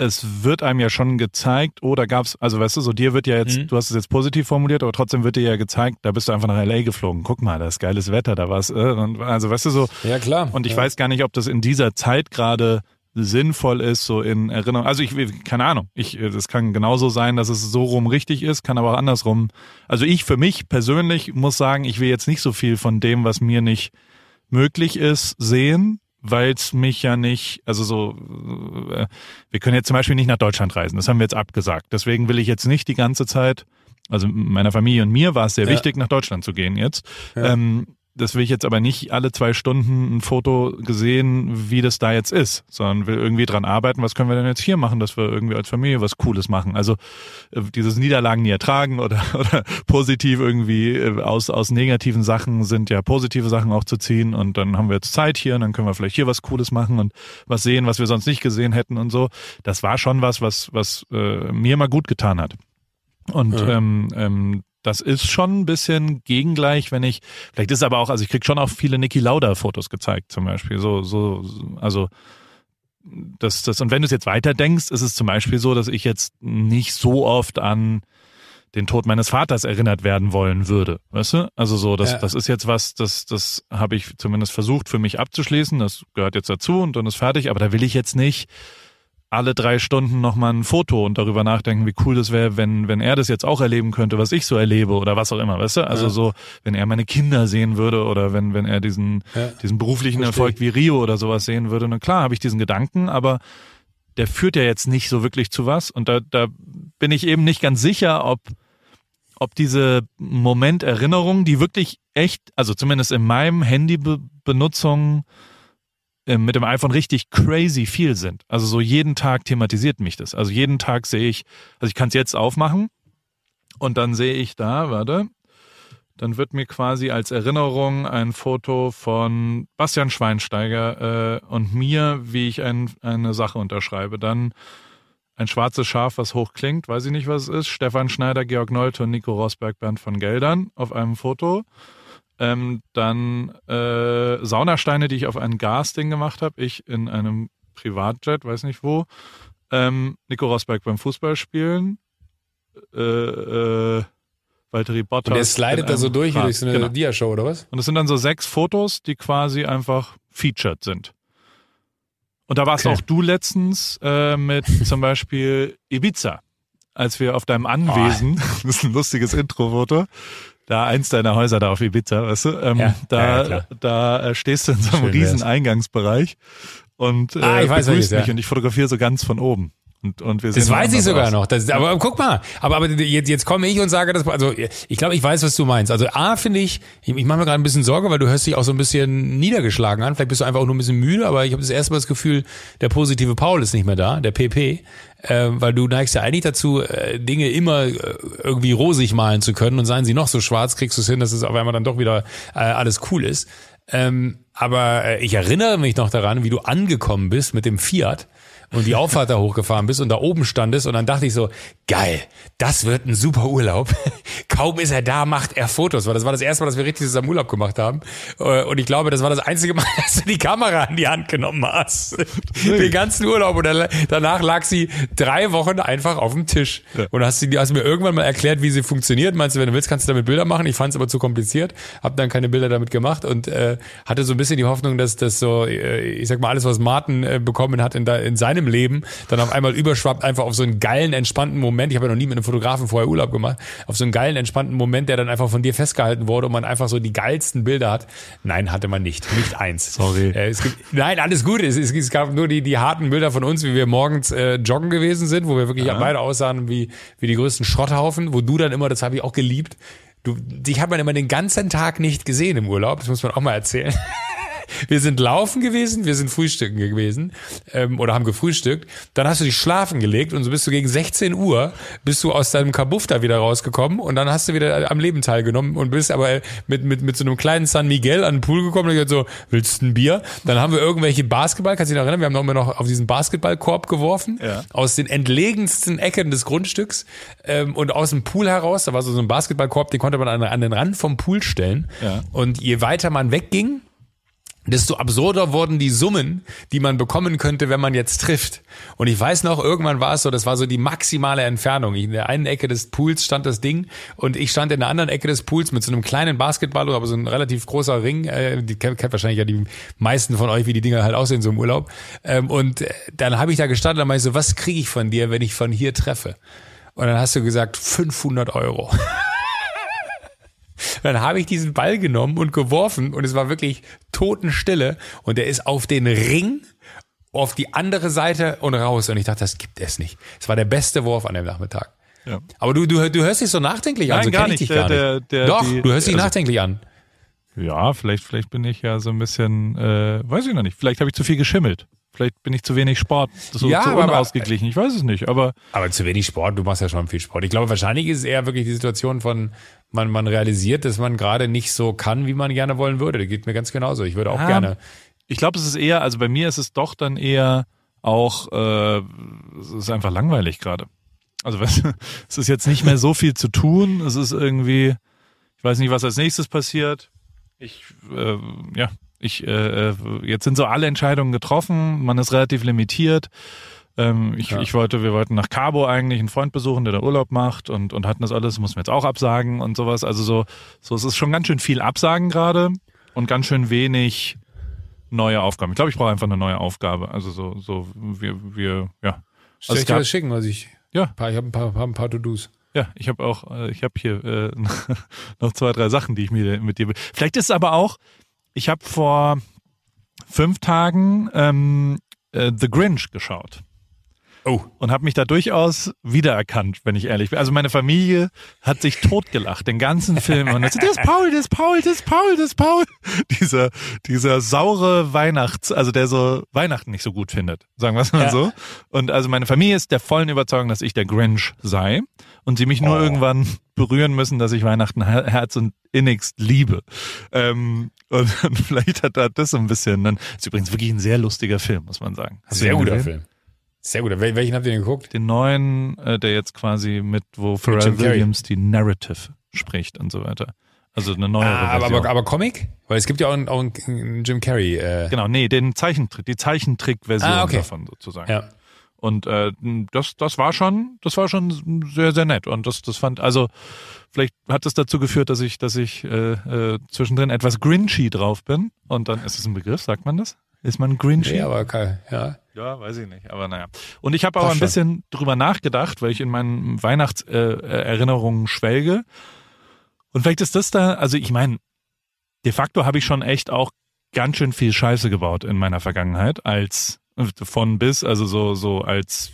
es wird einem ja schon gezeigt, oh, da gab's, also weißt du, so dir wird ja jetzt, mhm. du hast es jetzt positiv formuliert, aber trotzdem wird dir ja gezeigt, da bist du einfach nach LA geflogen. Guck mal, das ist geiles Wetter, da war's, äh, also weißt du so. Ja, klar. Und ich ja. weiß gar nicht, ob das in dieser Zeit gerade sinnvoll ist, so in Erinnerung. Also ich, keine Ahnung, ich, das kann genauso sein, dass es so rum richtig ist, kann aber auch andersrum. Also ich für mich persönlich muss sagen, ich will jetzt nicht so viel von dem, was mir nicht möglich ist, sehen, weil es mich ja nicht, also so, äh, wir können jetzt zum Beispiel nicht nach Deutschland reisen, das haben wir jetzt abgesagt. Deswegen will ich jetzt nicht die ganze Zeit, also meiner Familie und mir war es sehr ja. wichtig, nach Deutschland zu gehen jetzt. Ja. Ähm, das will ich jetzt aber nicht alle zwei Stunden ein Foto gesehen, wie das da jetzt ist, sondern will irgendwie dran arbeiten, was können wir denn jetzt hier machen, dass wir irgendwie als Familie was Cooles machen. Also äh, dieses Niederlagen nie ertragen oder, oder positiv irgendwie äh, aus, aus negativen Sachen sind ja positive Sachen auch zu ziehen und dann haben wir jetzt Zeit hier und dann können wir vielleicht hier was Cooles machen und was sehen, was wir sonst nicht gesehen hätten und so. Das war schon was, was, was äh, mir mal gut getan hat. Und ja. ähm, ähm, das ist schon ein bisschen gegengleich, wenn ich, vielleicht ist es aber auch, also ich krieg schon auch viele Niki Lauda Fotos gezeigt zum Beispiel, so, so, also das, das, und wenn du es jetzt weiter denkst, ist es zum Beispiel so, dass ich jetzt nicht so oft an den Tod meines Vaters erinnert werden wollen würde, weißt du? Also so, das, ja. das ist jetzt was, das, das habe ich zumindest versucht für mich abzuschließen, das gehört jetzt dazu und dann ist fertig, aber da will ich jetzt nicht alle drei Stunden nochmal ein Foto und darüber nachdenken, wie cool das wäre, wenn, wenn er das jetzt auch erleben könnte, was ich so erlebe oder was auch immer, weißt du? Also ja. so, wenn er meine Kinder sehen würde oder wenn, wenn er diesen, ja. diesen beruflichen Versteh. Erfolg wie Rio oder sowas sehen würde, na klar, habe ich diesen Gedanken, aber der führt ja jetzt nicht so wirklich zu was und da, da bin ich eben nicht ganz sicher, ob, ob diese Momenterinnerung, die wirklich echt, also zumindest in meinem Handybenutzung äh, mit dem iPhone richtig crazy viel sind. Also so jeden Tag thematisiert mich das. Also jeden Tag sehe ich, also ich kann es jetzt aufmachen und dann sehe ich da, warte, dann wird mir quasi als Erinnerung ein Foto von Bastian Schweinsteiger äh, und mir, wie ich ein, eine Sache unterschreibe. Dann ein schwarzes Schaf, was hoch klingt, weiß ich nicht, was es ist. Stefan Schneider, Georg Nolte und Nico Rosberg, Bernd von Geldern auf einem Foto. Ähm, dann äh, Saunasteine, die ich auf ein Gasding gemacht habe. Ich in einem Privatjet, weiß nicht wo. Ähm, Nico Rosberg beim Fußballspielen. Äh, äh, Valtteri Bottas. Und der slidet da so durch Rad. durch so eine genau. Diashow, oder was? Und das sind dann so sechs Fotos, die quasi einfach featured sind. Und da warst okay. auch du letztens äh, mit zum Beispiel Ibiza, als wir auf deinem Anwesen, oh. das ist ein lustiges Intro-Foto, da eins deiner Häuser da auf Ibiza, weißt du? Ähm, ja, da ja, da äh, stehst du in so einem Schön riesen Eingangsbereich und äh, ah, ich weiß, begrüßt mich ja. und ich fotografiere so ganz von oben. Und, und wir das weiß ich sogar aus. noch. Das, aber guck mal, aber, aber jetzt, jetzt komme ich und sage das, also ich glaube, ich weiß, was du meinst. Also A finde ich, ich, ich mache mir gerade ein bisschen Sorge, weil du hörst dich auch so ein bisschen niedergeschlagen an. Vielleicht bist du einfach auch nur ein bisschen müde, aber ich habe das erste Mal das Gefühl, der positive Paul ist nicht mehr da, der PP. Äh, weil du neigst ja eigentlich dazu, äh, Dinge immer äh, irgendwie rosig malen zu können und seien sie noch so schwarz, kriegst du es hin, dass es auf einmal dann doch wieder äh, alles cool ist. Ähm, aber äh, ich erinnere mich noch daran, wie du angekommen bist mit dem Fiat und die Auffahrt da hochgefahren bist und da oben standest und dann dachte ich so, geil, das wird ein super Urlaub. Kaum ist er da, macht er Fotos, weil das war das erste Mal, dass wir richtig zusammen Urlaub gemacht haben. Äh, und ich glaube, das war das einzige Mal, dass du die Kamera in die Hand genommen hast. Den ganzen Urlaub. Und danach lag sie drei Wochen einfach auf dem Tisch. Und hast, sie, hast mir irgendwann mal erklärt, wie sie funktioniert. Meinst du, wenn du willst, kannst du damit Bilder machen. Ich fand es aber zu kompliziert. Hab dann keine Bilder damit gemacht und äh, hatte so ein bisschen die Hoffnung, dass das so, äh, ich sag mal, alles, was Martin äh, bekommen hat in, da, in seinem meinem Leben dann auf einmal überschwappt einfach auf so einen geilen, entspannten Moment. Ich habe ja noch nie mit einem Fotografen vorher Urlaub gemacht. Auf so einen geilen, entspannten Moment, der dann einfach von dir festgehalten wurde und man einfach so die geilsten Bilder hat. Nein, hatte man nicht. Nicht eins. Sorry. Äh, es gibt, nein, alles gut. Es, es, es, gab nur die, die harten Bilder von uns, wie wir morgens äh, joggen gewesen sind, wo wir wirklich ja. beide aussahen wie, wie die größten Schrotthaufen, wo du dann immer, das habe ich auch geliebt, du, dich hat man immer den ganzen Tag nicht gesehen im Urlaub, das muss man auch mal erzählen. Wir sind laufen gewesen, wir sind frühstücken gewesen ähm, oder haben gefrühstückt. Dann hast du dich schlafen gelegt und so bist du gegen 16 Uhr bist du aus deinem Kabuff da wieder rausgekommen und dann hast du wieder am Leben teilgenommen und bist aber mit mit mit so einem kleinen San Miguel an den Pool gekommen und gesagt so willst du ein Bier? Dann haben wir irgendwelche Basketball, kannst du dich noch erinnern? Wir haben noch immer noch auf diesen Basketballkorb geworfen ja. aus den entlegensten Ecken des Grundstücks ähm, und aus dem Pool heraus. Da war so ein Basketballkorb, den konnte man an, an den Rand vom Pool stellen. Ja. Und je weiter man wegging desto absurder wurden die Summen, die man bekommen könnte, wenn man jetzt trifft. Und ich weiß noch, irgendwann war es so, das war so die maximale Entfernung. In der einen Ecke des Pools stand das Ding und ich stand in der anderen Ecke des Pools mit so einem kleinen Basketball, aber so ein relativ großer Ring. Äh, die kennt, wahrscheinlich ja die meisten von euch, wie die Dinger halt aussehen so im Urlaub. Ähm, und äh, dann habe ich da gestanden und meinte so, was kriege ich von dir, wenn ich von hier treffe? Und dann hast du gesagt, 500 Euro. Dann habe ich diesen Ball genommen und geworfen und es war wirklich Totenstille und der ist auf den Ring auf die andere Seite und raus. Und ich dachte, das gibt es nicht. Es war der beste Wurf an dem Nachmittag. Ja. Aber du, du, du hörst dich so nachdenklich an. Nein, so gar nicht. Gar der, nicht. Der, der, Doch, die, du hörst dich also, nachdenklich an. Ja, vielleicht, vielleicht bin ich ja so ein bisschen, äh, weiß ich noch nicht. Vielleicht habe ich zu viel geschimmelt. Vielleicht bin ich zu wenig Sport, so ja, zu unausgeglichen. Ich weiß es nicht, aber. Aber zu wenig Sport, du machst ja schon viel Sport. Ich glaube, wahrscheinlich ist es eher wirklich die Situation von, man, man realisiert, dass man gerade nicht so kann, wie man gerne wollen würde. Das geht mir ganz genauso. Ich würde auch ja, gerne. Ich glaube, es ist eher, also bei mir ist es doch dann eher auch, äh, es ist einfach langweilig gerade. Also es ist jetzt nicht mehr so viel zu tun. Es ist irgendwie, ich weiß nicht, was als nächstes passiert. Ich, äh, ja, ich, äh, äh, jetzt sind so alle Entscheidungen getroffen, man ist relativ limitiert. Ähm, ich, ja. ich wollte, wir wollten nach Cabo eigentlich einen Freund besuchen, der da Urlaub macht und, und hatten das alles, muss man jetzt auch absagen und sowas. Also so, so es ist schon ganz schön viel Absagen gerade und ganz schön wenig neue Aufgaben. Ich glaube, ich brauche einfach eine neue Aufgabe. Also so, so wir, wir, ja. Soll also ich dir was schicken, was ich? Ja. Ich habe ein paar, paar, ein paar To-Dos. Ja, ich habe auch, äh, ich habe hier äh, noch zwei, drei Sachen, die ich mir mit dir. Vielleicht ist es aber auch, ich habe vor fünf Tagen ähm, äh, The Grinch geschaut. Oh. Und habe mich da durchaus wiedererkannt, wenn ich ehrlich bin. Also meine Familie hat sich totgelacht, den ganzen Film. Und das, das ist Paul, das ist Paul, das ist Paul, das ist Paul. Dieser, dieser saure Weihnachts, also der so Weihnachten nicht so gut findet, sagen wir es mal ja. so. Und also meine Familie ist der vollen Überzeugung, dass ich der Grinch sei. Und sie mich nur oh. irgendwann berühren müssen, dass ich Weihnachten Herz und innigst liebe. Ähm, und, und vielleicht hat das so ein bisschen, dann ist übrigens wirklich ein sehr lustiger Film, muss man sagen. Hast sehr guter Film. Sehr gut. Welchen habt ihr denn geguckt? Den neuen, äh, der jetzt quasi mit, wo Pharrell Williams die Narrative spricht und so weiter. Also eine neue ah, aber, aber, aber Comic? Weil es gibt ja auch einen, auch einen Jim Carrey. Äh. Genau, nee, den Zeichentrick, die Zeichentrick-Version ah, okay. davon sozusagen. Ja. Und äh, das, das war schon, das war schon sehr, sehr nett. Und das, das fand, also vielleicht hat das dazu geführt, dass ich, dass ich äh, äh, zwischendrin etwas grinchy drauf bin. Und dann ist es ein Begriff, sagt man das? Ist man grinchy? Nee, aber kein, ja. Ja, weiß ich nicht, aber naja. Und ich habe aber ein bisschen drüber nachgedacht, weil ich in meinen Weihnachtserinnerungen schwelge. Und vielleicht ist das da, also ich meine, de facto habe ich schon echt auch ganz schön viel Scheiße gebaut in meiner Vergangenheit als von bis, also so, so als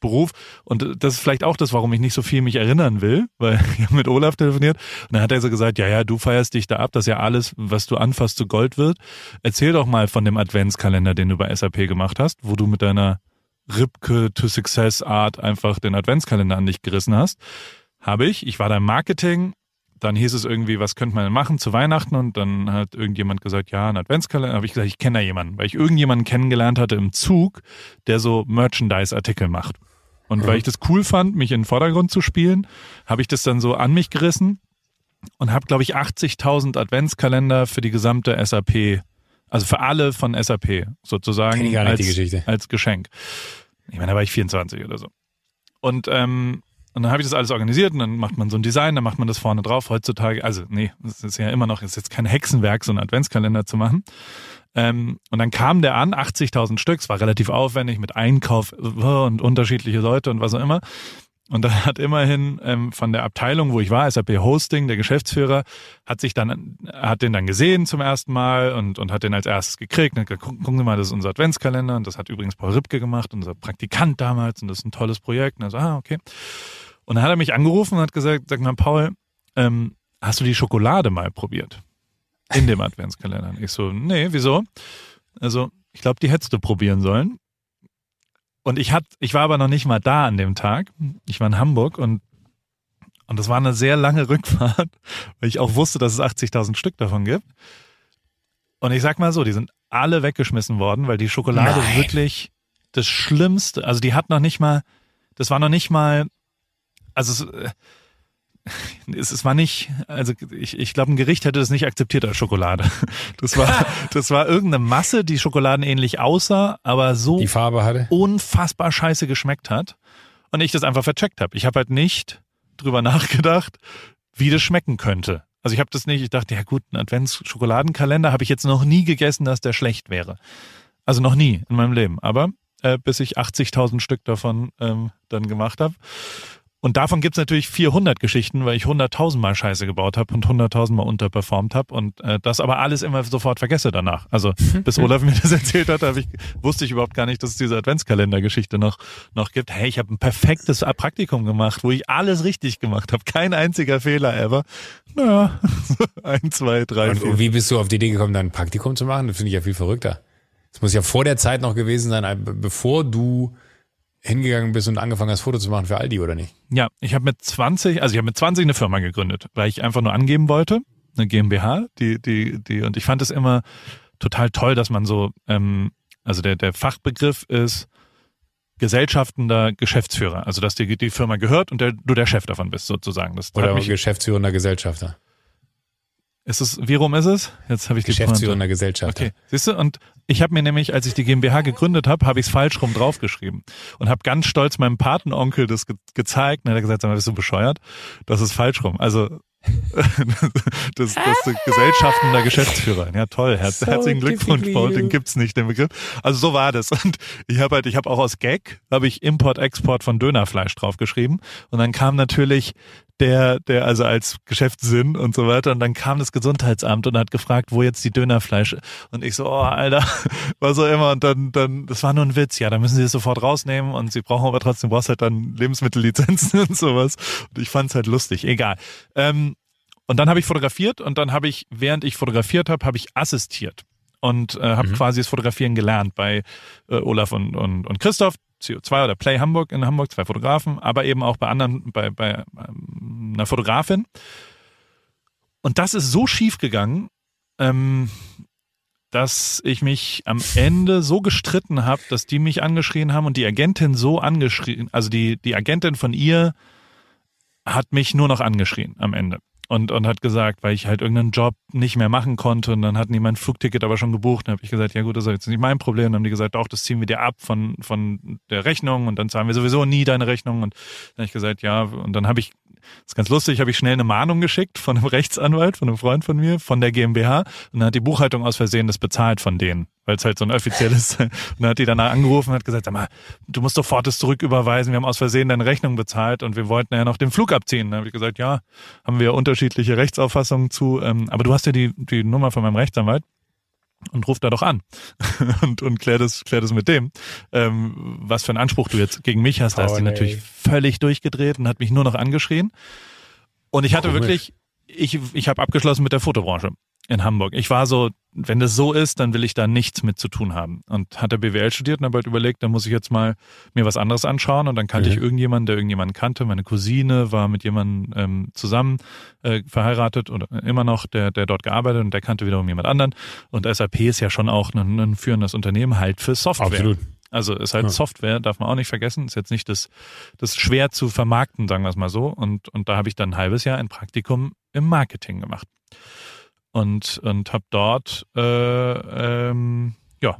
Beruf. Und das ist vielleicht auch das, warum ich nicht so viel mich erinnern will, weil ich habe mit Olaf telefoniert und dann hat er so gesagt, ja, ja, du feierst dich da ab, dass ja alles, was du anfasst, zu Gold wird. Erzähl doch mal von dem Adventskalender, den du bei SAP gemacht hast, wo du mit deiner Ripke to Success Art einfach den Adventskalender an dich gerissen hast. Habe ich. Ich war da im Marketing dann hieß es irgendwie, was könnte man denn machen zu Weihnachten? Und dann hat irgendjemand gesagt, ja, ein Adventskalender. Habe ich gesagt, ich kenne da jemanden, weil ich irgendjemanden kennengelernt hatte im Zug, der so Merchandise-Artikel macht. Und mhm. weil ich das cool fand, mich in den Vordergrund zu spielen, habe ich das dann so an mich gerissen und habe, glaube ich, 80.000 Adventskalender für die gesamte SAP, also für alle von SAP sozusagen als, als Geschenk. Ich meine, da war ich 24 oder so. Und ähm, und dann habe ich das alles organisiert und dann macht man so ein Design, dann macht man das vorne drauf. Heutzutage, also nee, es ist ja immer noch, es ist jetzt kein Hexenwerk, so einen Adventskalender zu machen. Ähm, und dann kam der an, 80.000 Stück, es war relativ aufwendig mit Einkauf und unterschiedliche Leute und was auch immer. Und dann hat immerhin ähm, von der Abteilung, wo ich war, SAP Hosting, der Geschäftsführer, hat sich dann, hat den dann gesehen zum ersten Mal und, und hat den als erstes gekriegt. Und gesagt, gucken Sie mal, das ist unser Adventskalender und das hat übrigens Paul Ripke gemacht, unser Praktikant damals und das ist ein tolles Projekt. Und er so, ah, okay. Und dann hat er mich angerufen und hat gesagt, sag mal, Paul, ähm, hast du die Schokolade mal probiert? In dem Adventskalender. Und ich so, nee, wieso? Also, ich glaube, die hättest du probieren sollen. Und ich hat, ich war aber noch nicht mal da an dem Tag. Ich war in Hamburg und und das war eine sehr lange Rückfahrt, weil ich auch wusste, dass es 80.000 Stück davon gibt. Und ich sag mal so, die sind alle weggeschmissen worden, weil die Schokolade Nein. wirklich das Schlimmste, also die hat noch nicht mal, das war noch nicht mal, also es, es, es war nicht, also ich, ich glaube, ein Gericht hätte das nicht akzeptiert als Schokolade. Das war, das war irgendeine Masse, die schokoladenähnlich aussah, aber so die Farbe hatte. unfassbar scheiße geschmeckt hat. Und ich das einfach vercheckt habe. Ich habe halt nicht drüber nachgedacht, wie das schmecken könnte. Also ich habe das nicht, ich dachte, ja gut, ein Adventsschokoladenkalender habe ich jetzt noch nie gegessen, dass der schlecht wäre. Also noch nie in meinem Leben. Aber äh, bis ich 80.000 Stück davon ähm, dann gemacht habe. Und davon gibt's natürlich 400 Geschichten, weil ich 100.000 Mal Scheiße gebaut habe und 100.000 Mal unterperformt habe und äh, das aber alles immer sofort vergesse danach. Also bis Olaf mir das erzählt hat, ich, wusste ich überhaupt gar nicht, dass es diese Adventskalender-Geschichte noch, noch gibt. Hey, ich habe ein perfektes Praktikum gemacht, wo ich alles richtig gemacht habe. Kein einziger Fehler ever. Naja, ein, zwei, drei, und, vier. Und wie bist du auf die Idee gekommen, dann ein Praktikum zu machen? Das finde ich ja viel verrückter. Das muss ja vor der Zeit noch gewesen sein, bevor du hingegangen bist und angefangen hast, Foto zu machen für Aldi, oder nicht? Ja, ich habe mit 20, also ich habe mit 20 eine Firma gegründet, weil ich einfach nur angeben wollte, eine GmbH, die, die, die, und ich fand es immer total toll, dass man so, ähm, also der, der Fachbegriff ist gesellschaftender Geschäftsführer, also dass dir die Firma gehört und der, du der Chef davon bist, sozusagen. Das oder geschäftsführender Gesellschafter. Ist es, wie rum ist es? Jetzt habe ich Geschäftsführender Gesellschaft. Okay, siehst du? Und ich habe mir nämlich, als ich die GmbH gegründet habe, habe ich es falsch rum draufgeschrieben und habe ganz stolz meinem Patenonkel das ge gezeigt und er hat gesagt, sag mal, bist du bescheuert? Das ist falsch rum. Also das, das ist gesellschaftender Geschäftsführer. Ja, toll. Herz, so herzlichen Glückwunsch, Paul. Den gibt's nicht, den Begriff. Also so war das. Und ich habe halt, ich habe auch aus Gag, habe ich Import-Export von Dönerfleisch draufgeschrieben. Und dann kam natürlich der, der also als Geschäftssinn und so weiter. Und dann kam das Gesundheitsamt und hat gefragt, wo jetzt die Dönerfleisch. Und ich so, oh, Alter, was auch immer. Und dann, dann, das war nur ein Witz. Ja, da müssen sie es sofort rausnehmen und sie brauchen aber trotzdem, brauchst halt dann Lebensmittellizenzen und sowas. Und ich fand's halt lustig. Egal. Ähm, und dann habe ich fotografiert und dann habe ich, während ich fotografiert habe, habe ich assistiert und äh, habe mhm. quasi das Fotografieren gelernt bei äh, Olaf und, und, und Christoph. CO2 oder Play Hamburg in Hamburg, zwei Fotografen, aber eben auch bei anderen, bei, bei ähm, einer Fotografin. Und das ist so schief gegangen, ähm, dass ich mich am Ende so gestritten habe, dass die mich angeschrien haben und die Agentin so angeschrien, also die, die Agentin von ihr hat mich nur noch angeschrien am Ende und, und hat gesagt, weil ich halt irgendeinen Job nicht mehr machen konnte und dann hatten die mein Flugticket aber schon gebucht. Dann habe ich gesagt, ja gut, das ist jetzt nicht mein Problem. Dann haben die gesagt, doch, das ziehen wir dir ab von, von der Rechnung und dann zahlen wir sowieso nie deine Rechnung. Und dann habe ich gesagt, ja, und dann habe ich das ist ganz lustig, habe ich schnell eine Mahnung geschickt von einem Rechtsanwalt, von einem Freund von mir, von der GmbH. Und dann hat die Buchhaltung aus Versehen das bezahlt von denen, weil es halt so ein offizielles. und dann hat die danach angerufen und hat gesagt, sag mal, du musst sofort das zurücküberweisen. Wir haben aus Versehen deine Rechnung bezahlt und wir wollten ja noch den Flug abziehen. Dann habe ich gesagt, ja, haben wir unterschiedliche Rechtsauffassungen zu. Ähm, aber du hast ja die, die Nummer von meinem Rechtsanwalt und ruf da doch an und, und klär, das, klär das mit dem, ähm, was für einen Anspruch du jetzt gegen mich hast. Da ist die natürlich völlig durchgedreht und hat mich nur noch angeschrien. Und ich hatte Komisch. wirklich, ich, ich habe abgeschlossen mit der Fotobranche in Hamburg. Ich war so, wenn das so ist, dann will ich da nichts mit zu tun haben. Und hatte BWL studiert und habe halt überlegt, dann muss ich jetzt mal mir was anderes anschauen. Und dann kannte mhm. ich irgendjemanden, der irgendjemanden kannte. Meine Cousine war mit jemandem ähm, zusammen äh, verheiratet oder immer noch, der, der dort gearbeitet und der kannte wiederum jemand anderen. Und SAP ist ja schon auch ein, ein führendes Unternehmen halt für Software. Absolut. Also ist halt ja. Software, darf man auch nicht vergessen. Ist jetzt nicht das, das schwer zu vermarkten, sagen wir es mal so. Und, und da habe ich dann ein halbes Jahr ein Praktikum im Marketing gemacht und, und habe dort äh, ähm, ja,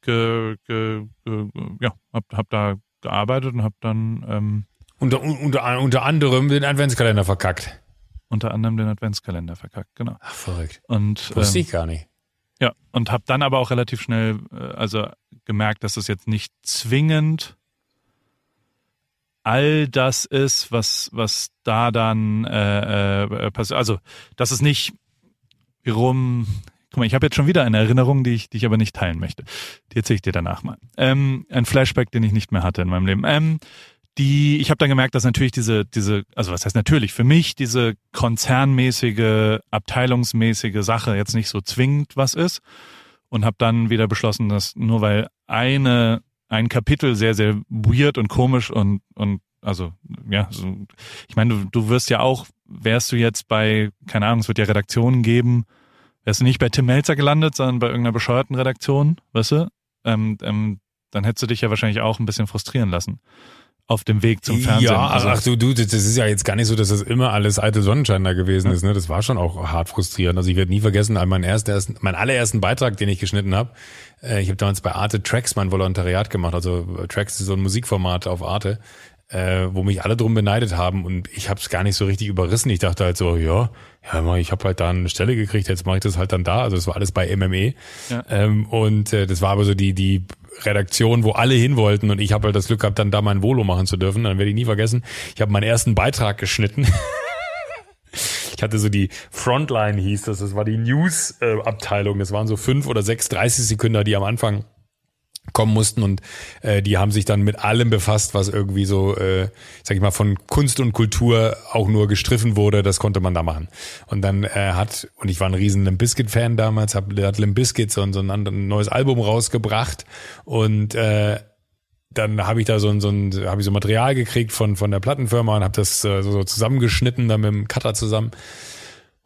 ge, ge, ge, ja hab, hab da gearbeitet und habe dann ähm, unter, unter, unter anderem den Adventskalender verkackt. Unter anderem den Adventskalender verkackt, genau. Ach, verrückt. Und, Wusste ähm, ich gar nicht. Ja, und habe dann aber auch relativ schnell äh, also gemerkt, dass es jetzt nicht zwingend all das ist, was was da dann äh, äh, passiert. Also, dass es nicht rum. Guck mal, ich habe jetzt schon wieder eine Erinnerung, die ich, die ich aber nicht teilen möchte. Die erzähle ich dir danach mal. Ähm, ein Flashback, den ich nicht mehr hatte in meinem Leben. Ähm, die, ich habe dann gemerkt, dass natürlich diese, diese, also was heißt natürlich, für mich diese konzernmäßige, abteilungsmäßige Sache jetzt nicht so zwingend was ist und habe dann wieder beschlossen, dass nur weil eine ein Kapitel sehr, sehr weird und komisch und, und also, ja, so, ich meine, du, du wirst ja auch, wärst du jetzt bei, keine Ahnung, es wird ja Redaktionen geben, wärst du nicht bei Tim Melzer gelandet, sondern bei irgendeiner bescheuerten Redaktion, weißt du, ähm, ähm, dann hättest du dich ja wahrscheinlich auch ein bisschen frustrieren lassen auf dem Weg zum Fernsehen. Ja, also, ach du, du, das ist ja jetzt gar nicht so, dass das immer alles alte Sonnenschein da gewesen ja. ist. Ne? Das war schon auch hart frustrierend. Also ich werde nie vergessen, meinen ersten, ersten, meinen allerersten Beitrag, den ich geschnitten habe. Äh, ich habe damals bei Arte Tracks mein Volontariat gemacht. Also äh, Tracks ist so ein Musikformat auf Arte, äh, wo mich alle drum beneidet haben und ich habe es gar nicht so richtig überrissen. Ich dachte halt so, ja, ja, ich habe halt da eine Stelle gekriegt, jetzt mache ich das halt dann da. Also das war alles bei MME. Ja. Ähm, und äh, das war aber so die, die Redaktion, wo alle hin wollten und ich habe halt das Glück gehabt, dann da mein Volo machen zu dürfen. Dann werde ich nie vergessen, ich habe meinen ersten Beitrag geschnitten. ich hatte so die Frontline hieß das, das war die News-Abteilung. Das waren so fünf oder sechs 30 Sekunden, die am Anfang kommen mussten und äh, die haben sich dann mit allem befasst, was irgendwie so, äh, sag ich mal, von Kunst und Kultur auch nur gestriffen wurde, das konnte man da machen. Und dann äh, hat, und ich war ein riesen Limp Bizkit-Fan damals, hab, hat Limp Bizkit so, so ein, ein neues Album rausgebracht und äh, dann habe ich da so ein, so ein habe ich so Material gekriegt von von der Plattenfirma und habe das äh, so, so zusammengeschnitten dann mit dem Cutter zusammen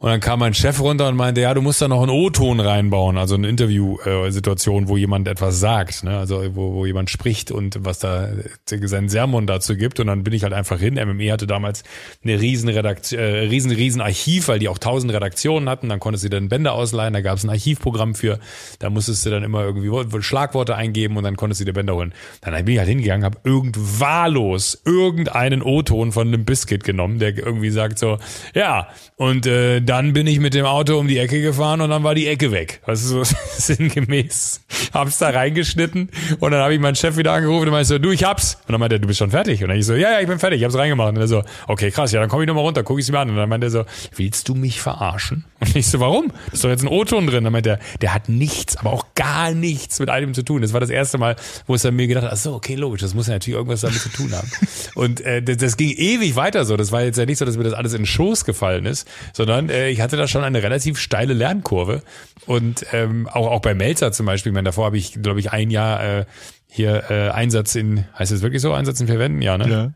und dann kam mein Chef runter und meinte, ja, du musst da noch einen O-Ton reinbauen, also eine Interview-Situation, wo jemand etwas sagt, ne? also wo, wo jemand spricht und was da seinen Sermon dazu gibt. Und dann bin ich halt einfach hin. MME hatte damals eine riesen Redaktion, äh, riesen, riesen Archiv, weil die auch tausend Redaktionen hatten. Dann konntest du dann Bänder ausleihen, da gab es ein Archivprogramm für, da musstest du dann immer irgendwie Schlagworte eingeben und dann konntest du dir Bänder holen. Dann bin ich halt hingegangen, habe irgend wahllos irgendeinen O-Ton von einem Biscuit genommen, der irgendwie sagt so, ja, und äh, dann bin ich mit dem Auto um die Ecke gefahren und dann war die Ecke weg. Also so sinngemäß. Hab's da reingeschnitten und dann habe ich meinen Chef wieder angerufen und meinte so, du, ich hab's. Und dann meinte er, du bist schon fertig. Und dann ich so, ja, ja, ich bin fertig, ich hab's reingemacht. Und er so, okay, krass, ja, dann komm ich nochmal runter, guck ich's mir an. Und dann meinte er so, willst du mich verarschen? Und ich so, warum? Da ist doch jetzt ein O-Ton drin. Dann meinte er, der hat nichts, aber auch gar nichts mit allem zu tun. Das war das erste Mal, wo es dann mir gedacht hat, ach so, okay, logisch, das muss ja natürlich irgendwas damit zu tun haben. und äh, das, das ging ewig weiter so. Das war jetzt ja nicht so, dass mir das alles in den Schoß gefallen ist, sondern äh, ich hatte da schon eine relativ steile Lernkurve. Und ähm, auch, auch bei Melzer zum Beispiel, ich meine, davor habe ich, glaube ich, ein Jahr äh, hier äh, Einsatz in, heißt es wirklich so, Einsatz in Verwenden? Ja, ne? Ja.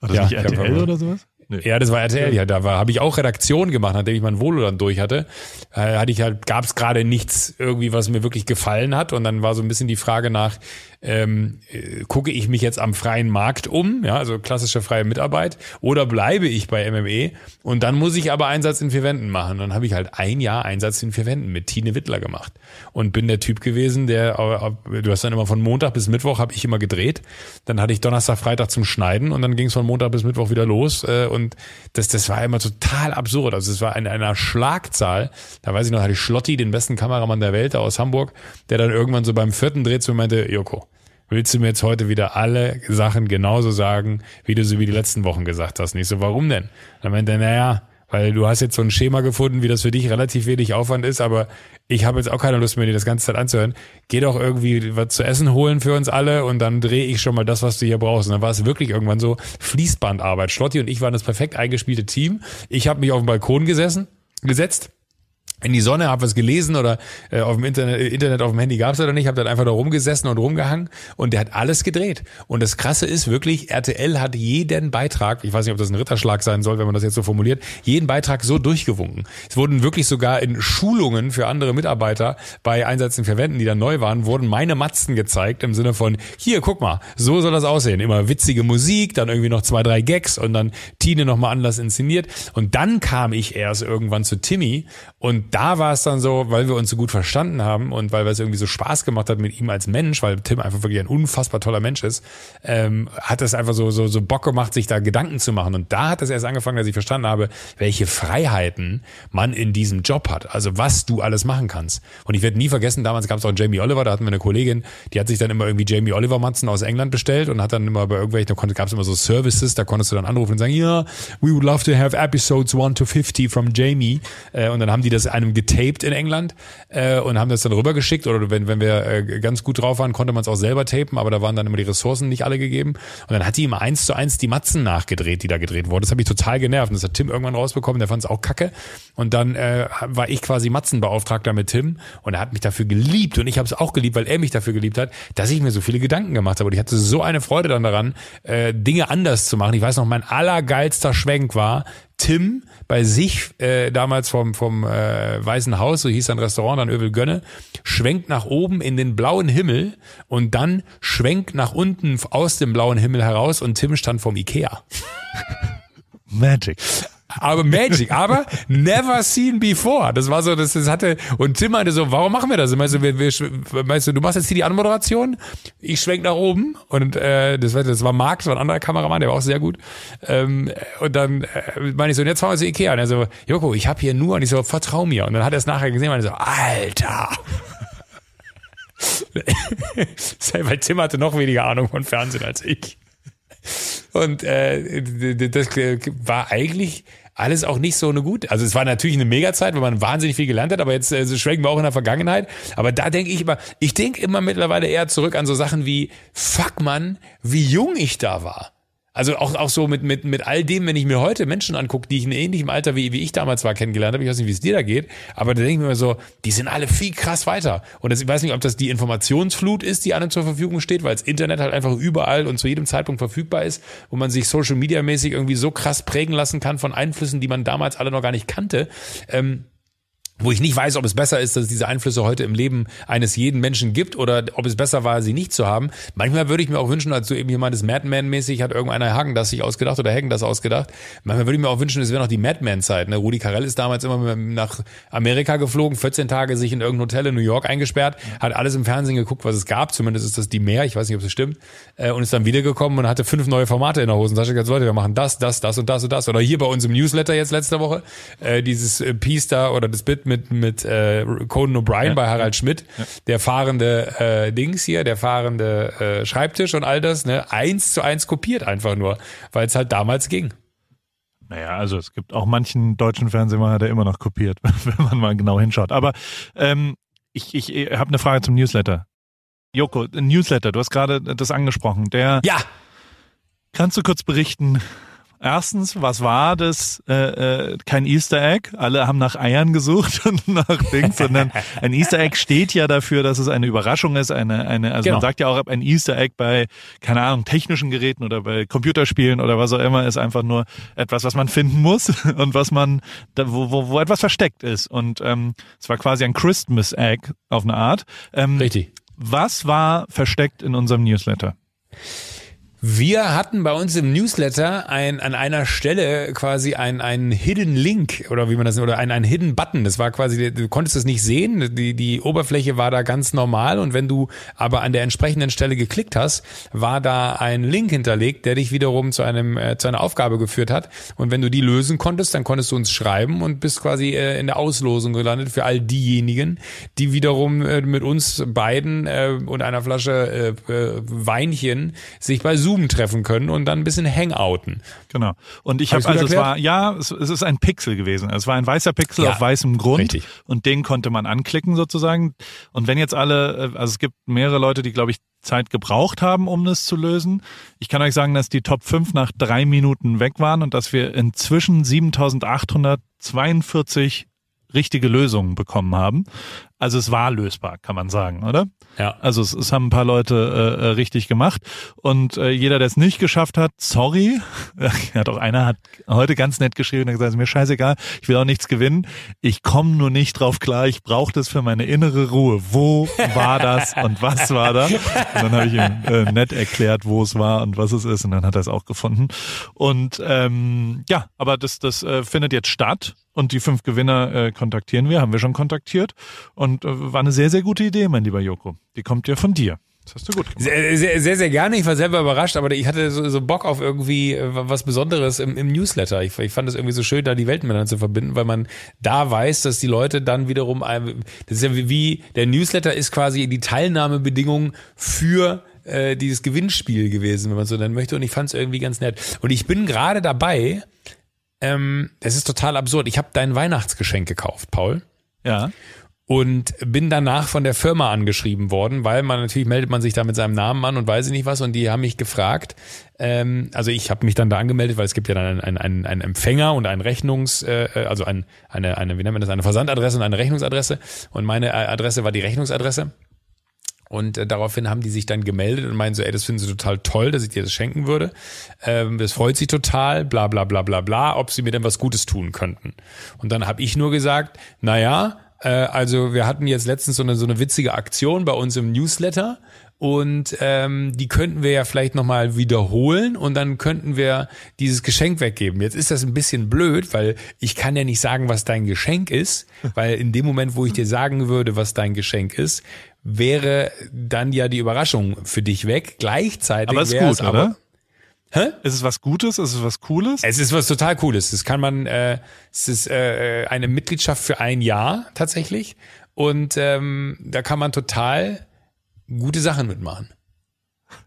War das ja, nicht RTL oder sowas? Nee. Ja, das war RTL, ja, da war, habe ich auch Redaktion gemacht, nachdem ich mein Volo dann durch hatte. Äh, hatte ich halt, gab es gerade nichts irgendwie, was mir wirklich gefallen hat. Und dann war so ein bisschen die Frage nach, ähm, äh, gucke ich mich jetzt am freien Markt um, ja, also klassische freie Mitarbeit, oder bleibe ich bei MME und dann muss ich aber Einsatz in vier Wänden machen. Dann habe ich halt ein Jahr Einsatz in vier Wänden mit Tine Wittler gemacht und bin der Typ gewesen, der, du hast dann immer von Montag bis Mittwoch habe ich immer gedreht, dann hatte ich Donnerstag, Freitag zum Schneiden und dann ging es von Montag bis Mittwoch wieder los äh, und das, das war immer total absurd. Also es war in einer Schlagzahl, da weiß ich noch, hatte ich Schlotti, den besten Kameramann der Welt aus Hamburg, der dann irgendwann so beim vierten Dreh zu meinte, Joko, willst du mir jetzt heute wieder alle Sachen genauso sagen, wie du sie wie die letzten Wochen gesagt hast? Nicht so, warum denn? Dann meinte er, naja, weil du hast jetzt so ein Schema gefunden, wie das für dich relativ wenig Aufwand ist, aber ich habe jetzt auch keine Lust mehr, dir das ganze Zeit anzuhören. Geh doch irgendwie was zu essen holen für uns alle und dann drehe ich schon mal das, was du hier brauchst. Und dann war es wirklich irgendwann so Fließbandarbeit. Schlotti und ich waren das perfekt eingespielte Team. Ich habe mich auf den Balkon gesessen, gesetzt in die Sonne, habe was gelesen oder äh, auf dem Internet, Internet auf dem Handy gab's oder nicht, habe dann einfach da rumgesessen und rumgehangen und der hat alles gedreht. Und das Krasse ist wirklich, RTL hat jeden Beitrag, ich weiß nicht, ob das ein Ritterschlag sein soll, wenn man das jetzt so formuliert, jeden Beitrag so durchgewunken. Es wurden wirklich sogar in Schulungen für andere Mitarbeiter bei Einsätzen für Wänden, die dann neu waren, wurden meine Matzen gezeigt im Sinne von, hier, guck mal, so soll das aussehen. Immer witzige Musik, dann irgendwie noch zwei, drei Gags und dann Tine nochmal anders inszeniert. Und dann kam ich erst irgendwann zu Timmy und da war es dann so, weil wir uns so gut verstanden haben und weil es irgendwie so Spaß gemacht hat mit ihm als Mensch, weil Tim einfach wirklich ein unfassbar toller Mensch ist, ähm, hat es einfach so, so, so Bock gemacht, sich da Gedanken zu machen. Und da hat es erst angefangen, dass ich verstanden habe, welche Freiheiten man in diesem Job hat. Also was du alles machen kannst. Und ich werde nie vergessen, damals gab es auch Jamie Oliver, da hatten wir eine Kollegin, die hat sich dann immer irgendwie Jamie Oliver Matzen aus England bestellt und hat dann immer bei irgendwelchen, da gab es immer so Services, da konntest du dann anrufen und sagen, ja, yeah, we would love to have episodes 1 to 50 from Jamie. Äh, und dann haben die das einem getaped in England äh, und haben das dann rübergeschickt. Oder wenn, wenn wir äh, ganz gut drauf waren, konnte man es auch selber tapen, aber da waren dann immer die Ressourcen nicht alle gegeben. Und dann hat die immer eins zu eins die Matzen nachgedreht, die da gedreht wurden. Das hat mich total genervt. Das hat Tim irgendwann rausbekommen, der fand es auch kacke. Und dann äh, war ich quasi Matzenbeauftragter mit Tim und er hat mich dafür geliebt und ich habe es auch geliebt, weil er mich dafür geliebt hat, dass ich mir so viele Gedanken gemacht habe. Und ich hatte so eine Freude dann daran, äh, Dinge anders zu machen. Ich weiß noch, mein allergeilster Schwenk war, Tim bei sich äh, damals vom vom äh, Weißen Haus, so hieß sein Restaurant, dann Övel Gönne, schwenkt nach oben in den blauen Himmel und dann schwenkt nach unten aus dem blauen Himmel heraus und Tim stand vom Ikea. Magic aber Magic, aber never seen before. Das war so, das, das hatte, und Tim meinte so, warum machen wir das? Meinst du, wir, wir, meinst du, du machst jetzt hier die Anmoderation, ich schwenk nach oben und äh, das, war, das war Marc, war ein anderer Kameramann, der war auch sehr gut. Ähm, und dann äh, meine ich so, und jetzt fahren wir zu Ikea. Und er so, Joko, ich habe hier nur, und ich so, vertrau mir. Und dann hat er es nachher gesehen und er so, Alter. Weil Tim hatte noch weniger Ahnung von Fernsehen als ich. Und äh, das war eigentlich alles auch nicht so eine gut. Also es war natürlich eine Mega-Zeit, weil man wahnsinnig viel gelernt hat, aber jetzt äh, schwenken wir auch in der Vergangenheit. Aber da denke ich immer, ich denke immer mittlerweile eher zurück an so Sachen wie, fuck man, wie jung ich da war. Also auch, auch so mit, mit, mit all dem, wenn ich mir heute Menschen angucke, die ich in ähnlichem Alter wie, wie ich damals war kennengelernt habe, ich weiß nicht, wie es dir da geht, aber da denke ich mir immer so, die sind alle viel krass weiter. Und das, ich weiß nicht, ob das die Informationsflut ist, die allen zur Verfügung steht, weil das Internet halt einfach überall und zu jedem Zeitpunkt verfügbar ist, wo man sich Social Media mäßig irgendwie so krass prägen lassen kann von Einflüssen, die man damals alle noch gar nicht kannte. Ähm, wo ich nicht weiß, ob es besser ist, dass es diese Einflüsse heute im Leben eines jeden Menschen gibt oder ob es besser war, sie nicht zu haben. Manchmal würde ich mir auch wünschen, als du eben hier meintest, Madman-mäßig hat irgendeiner Hagen das sich ausgedacht oder Hagen das ausgedacht. Manchmal würde ich mir auch wünschen, es wäre noch die Madman-Zeit. Ne? Rudi Carell ist damals immer nach Amerika geflogen, 14 Tage sich in irgendein Hotel in New York eingesperrt, hat alles im Fernsehen geguckt, was es gab. Zumindest ist das die Mehr, ich weiß nicht, ob es stimmt. Äh, und ist dann wiedergekommen und hatte fünf neue Formate in der Hosentasche. Ganz Leute, wir machen das, das, das und das und das. Oder hier bei uns im Newsletter jetzt letzte Woche, äh, dieses äh, Piece da oder das Bit mit, mit äh, Conan O'Brien ja, bei Harald Schmidt, ja. der fahrende äh, Dings hier, der fahrende äh, Schreibtisch und all das, ne, eins zu eins kopiert einfach nur, weil es halt damals ging. Naja, also es gibt auch manchen deutschen Fernsehmacher, der immer noch kopiert, wenn man mal genau hinschaut. Aber ähm, ich, ich, ich habe eine Frage zum Newsletter. Joko, Newsletter, du hast gerade das angesprochen. Der ja. Kannst du kurz berichten, Erstens, was war das? Äh, äh, kein Easter Egg. Alle haben nach Eiern gesucht und nach Dings, sondern ein Easter Egg steht ja dafür, dass es eine Überraschung ist. Eine, eine, also genau. man sagt ja auch, ein Easter Egg bei, keine Ahnung, technischen Geräten oder bei Computerspielen oder was auch immer ist einfach nur etwas, was man finden muss und was man, wo, wo, wo etwas versteckt ist. Und ähm, es war quasi ein Christmas Egg auf eine Art. Ähm, Richtig. Was war versteckt in unserem Newsletter? Wir hatten bei uns im Newsletter ein, an einer Stelle quasi einen ein Hidden Link oder wie man das nennt, oder ein, ein Hidden Button. Das war quasi, du konntest es nicht sehen, die, die Oberfläche war da ganz normal und wenn du aber an der entsprechenden Stelle geklickt hast, war da ein Link hinterlegt, der dich wiederum zu einem äh, zu einer Aufgabe geführt hat. Und wenn du die lösen konntest, dann konntest du uns schreiben und bist quasi äh, in der Auslosung gelandet für all diejenigen, die wiederum äh, mit uns beiden äh, und einer Flasche äh, äh, Weinchen sich bei Zoom Zoom treffen können und dann ein bisschen hangouten. Genau. Und ich habe hab also erklärt? es war ja, es, es, ist ein Pixel gewesen. Es war ein weißer Pixel ja, auf weißem Grund richtig. und den konnte man anklicken sozusagen. Und wenn jetzt alle, äh, also es gibt mehrere Leute, die glaube ich Zeit gebraucht haben, um das zu lösen. Ich kann euch sagen, dass die Top 5 nach drei Minuten weg waren und dass wir inzwischen 7842 richtige Lösungen bekommen haben. Also es war lösbar, kann man sagen, oder? Ja. Also es, es haben ein paar Leute äh, äh richtig gemacht und äh, jeder, der es nicht geschafft hat, sorry. hat auch einer hat heute ganz nett geschrieben und gesagt, ist mir scheißegal, ich will auch nichts gewinnen. Ich komme nur nicht drauf klar, ich brauche das für meine innere Ruhe. Wo war das und was war da? Und dann habe ich ihm äh, nett erklärt, wo es war und was es ist und dann hat er es auch gefunden. Und ähm, ja, aber das, das äh, findet jetzt statt Und die fünf Gewinner äh, kontaktieren wir, haben wir schon kontaktiert. Und äh, war eine sehr, sehr gute Idee, mein lieber Joko. Die kommt ja von dir. Das hast du gut gemacht. Sehr, sehr, sehr, sehr gerne. Ich war selber überrascht, aber ich hatte so, so Bock auf irgendwie äh, was Besonderes im, im Newsletter. Ich, ich fand es irgendwie so schön, da die Welten miteinander zu verbinden, weil man da weiß, dass die Leute dann wiederum, das ist ja wie, der Newsletter ist quasi die Teilnahmebedingung für äh, dieses Gewinnspiel gewesen, wenn man so nennen möchte. Und ich fand es irgendwie ganz nett. Und ich bin gerade dabei, ähm, es ist total absurd. Ich habe dein Weihnachtsgeschenk gekauft, Paul. Ja. Und bin danach von der Firma angeschrieben worden, weil man natürlich meldet man sich da mit seinem Namen an und weiß ich nicht was. Und die haben mich gefragt. Ähm, also ich habe mich dann da angemeldet, weil es gibt ja dann einen, einen, einen Empfänger und einen Rechnungs, äh, also ein, eine, eine, wie nennt man das, eine Versandadresse und eine Rechnungsadresse. Und meine äh, Adresse war die Rechnungsadresse. Und äh, daraufhin haben die sich dann gemeldet und meinen so, ey, das finden sie total toll, dass ich dir das schenken würde. Ähm, das freut sie total, bla bla bla bla bla, ob sie mir denn was Gutes tun könnten. Und dann habe ich nur gesagt, naja, äh, also wir hatten jetzt letztens so eine, so eine witzige Aktion bei uns im Newsletter und ähm, die könnten wir ja vielleicht nochmal wiederholen und dann könnten wir dieses Geschenk weggeben. Jetzt ist das ein bisschen blöd, weil ich kann ja nicht sagen, was dein Geschenk ist, weil in dem Moment, wo ich dir sagen würde, was dein Geschenk ist, wäre dann ja die Überraschung für dich weg. Gleichzeitig aber ist gut, es aber, oder? Hä? Ist es was Gutes? Ist es was Cooles? Es ist was total Cooles. Das kann man, äh, es ist äh, eine Mitgliedschaft für ein Jahr tatsächlich. Und ähm, da kann man total gute Sachen mitmachen.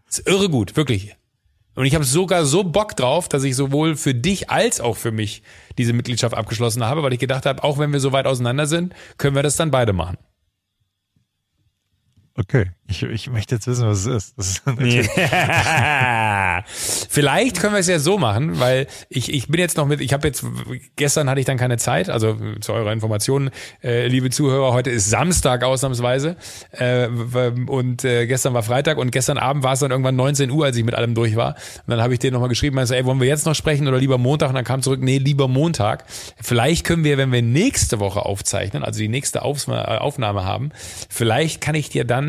Das ist irre gut, wirklich. Und ich habe sogar so Bock drauf, dass ich sowohl für dich als auch für mich diese Mitgliedschaft abgeschlossen habe, weil ich gedacht habe, auch wenn wir so weit auseinander sind, können wir das dann beide machen. Okay, ich, ich möchte jetzt wissen, was es ist. ist Vielleicht können wir es ja so machen, weil ich, ich bin jetzt noch mit, ich habe jetzt, gestern hatte ich dann keine Zeit, also zu eurer Information, äh, liebe Zuhörer, heute ist Samstag ausnahmsweise äh, und äh, gestern war Freitag und gestern Abend war es dann irgendwann 19 Uhr, als ich mit allem durch war. Und dann habe ich dir nochmal geschrieben, also, ey, wollen wir jetzt noch sprechen oder lieber Montag? Und dann kam zurück, nee, lieber Montag. Vielleicht können wir, wenn wir nächste Woche aufzeichnen, also die nächste Aufnahme haben, vielleicht kann ich dir dann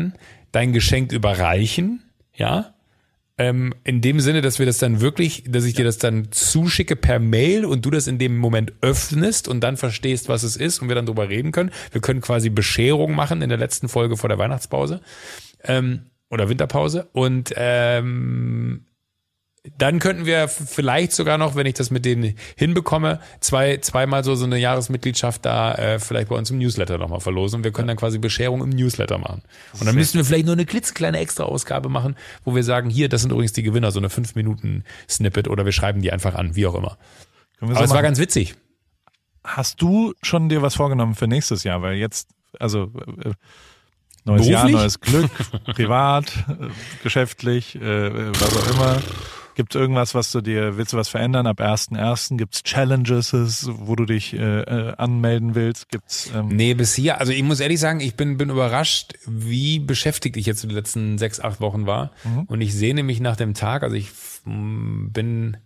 dein Geschenk überreichen, ja, ähm, in dem Sinne, dass wir das dann wirklich, dass ich dir das dann zuschicke per Mail und du das in dem Moment öffnest und dann verstehst, was es ist und wir dann drüber reden können. Wir können quasi Bescherung machen in der letzten Folge vor der Weihnachtspause ähm, oder Winterpause und ähm, dann könnten wir vielleicht sogar noch, wenn ich das mit denen hinbekomme, zwei, zweimal so, so eine Jahresmitgliedschaft da äh, vielleicht bei uns im Newsletter nochmal verlosen. Und wir können dann quasi Bescherung im Newsletter machen. Und dann müssten wir vielleicht nur eine klitzekleine Extra-Ausgabe machen, wo wir sagen, hier, das sind übrigens die Gewinner, so eine 5-Minuten-Snippet oder wir schreiben die einfach an, wie auch immer. So Aber es war ganz witzig. Hast du schon dir was vorgenommen für nächstes Jahr? Weil jetzt, also äh, neues Beruflich? Jahr, neues Glück, privat, äh, geschäftlich, äh, was auch immer. Gibt es irgendwas, was du dir, willst du was verändern ab 1.1.? Gibt es Challenges, wo du dich äh, äh, anmelden willst? Gibt's, ähm Nee, bis hier, also ich muss ehrlich sagen, ich bin, bin überrascht, wie beschäftigt ich jetzt in den letzten sechs, acht Wochen war. Mhm. Und ich sehne mich nach dem Tag, also ich mm, bin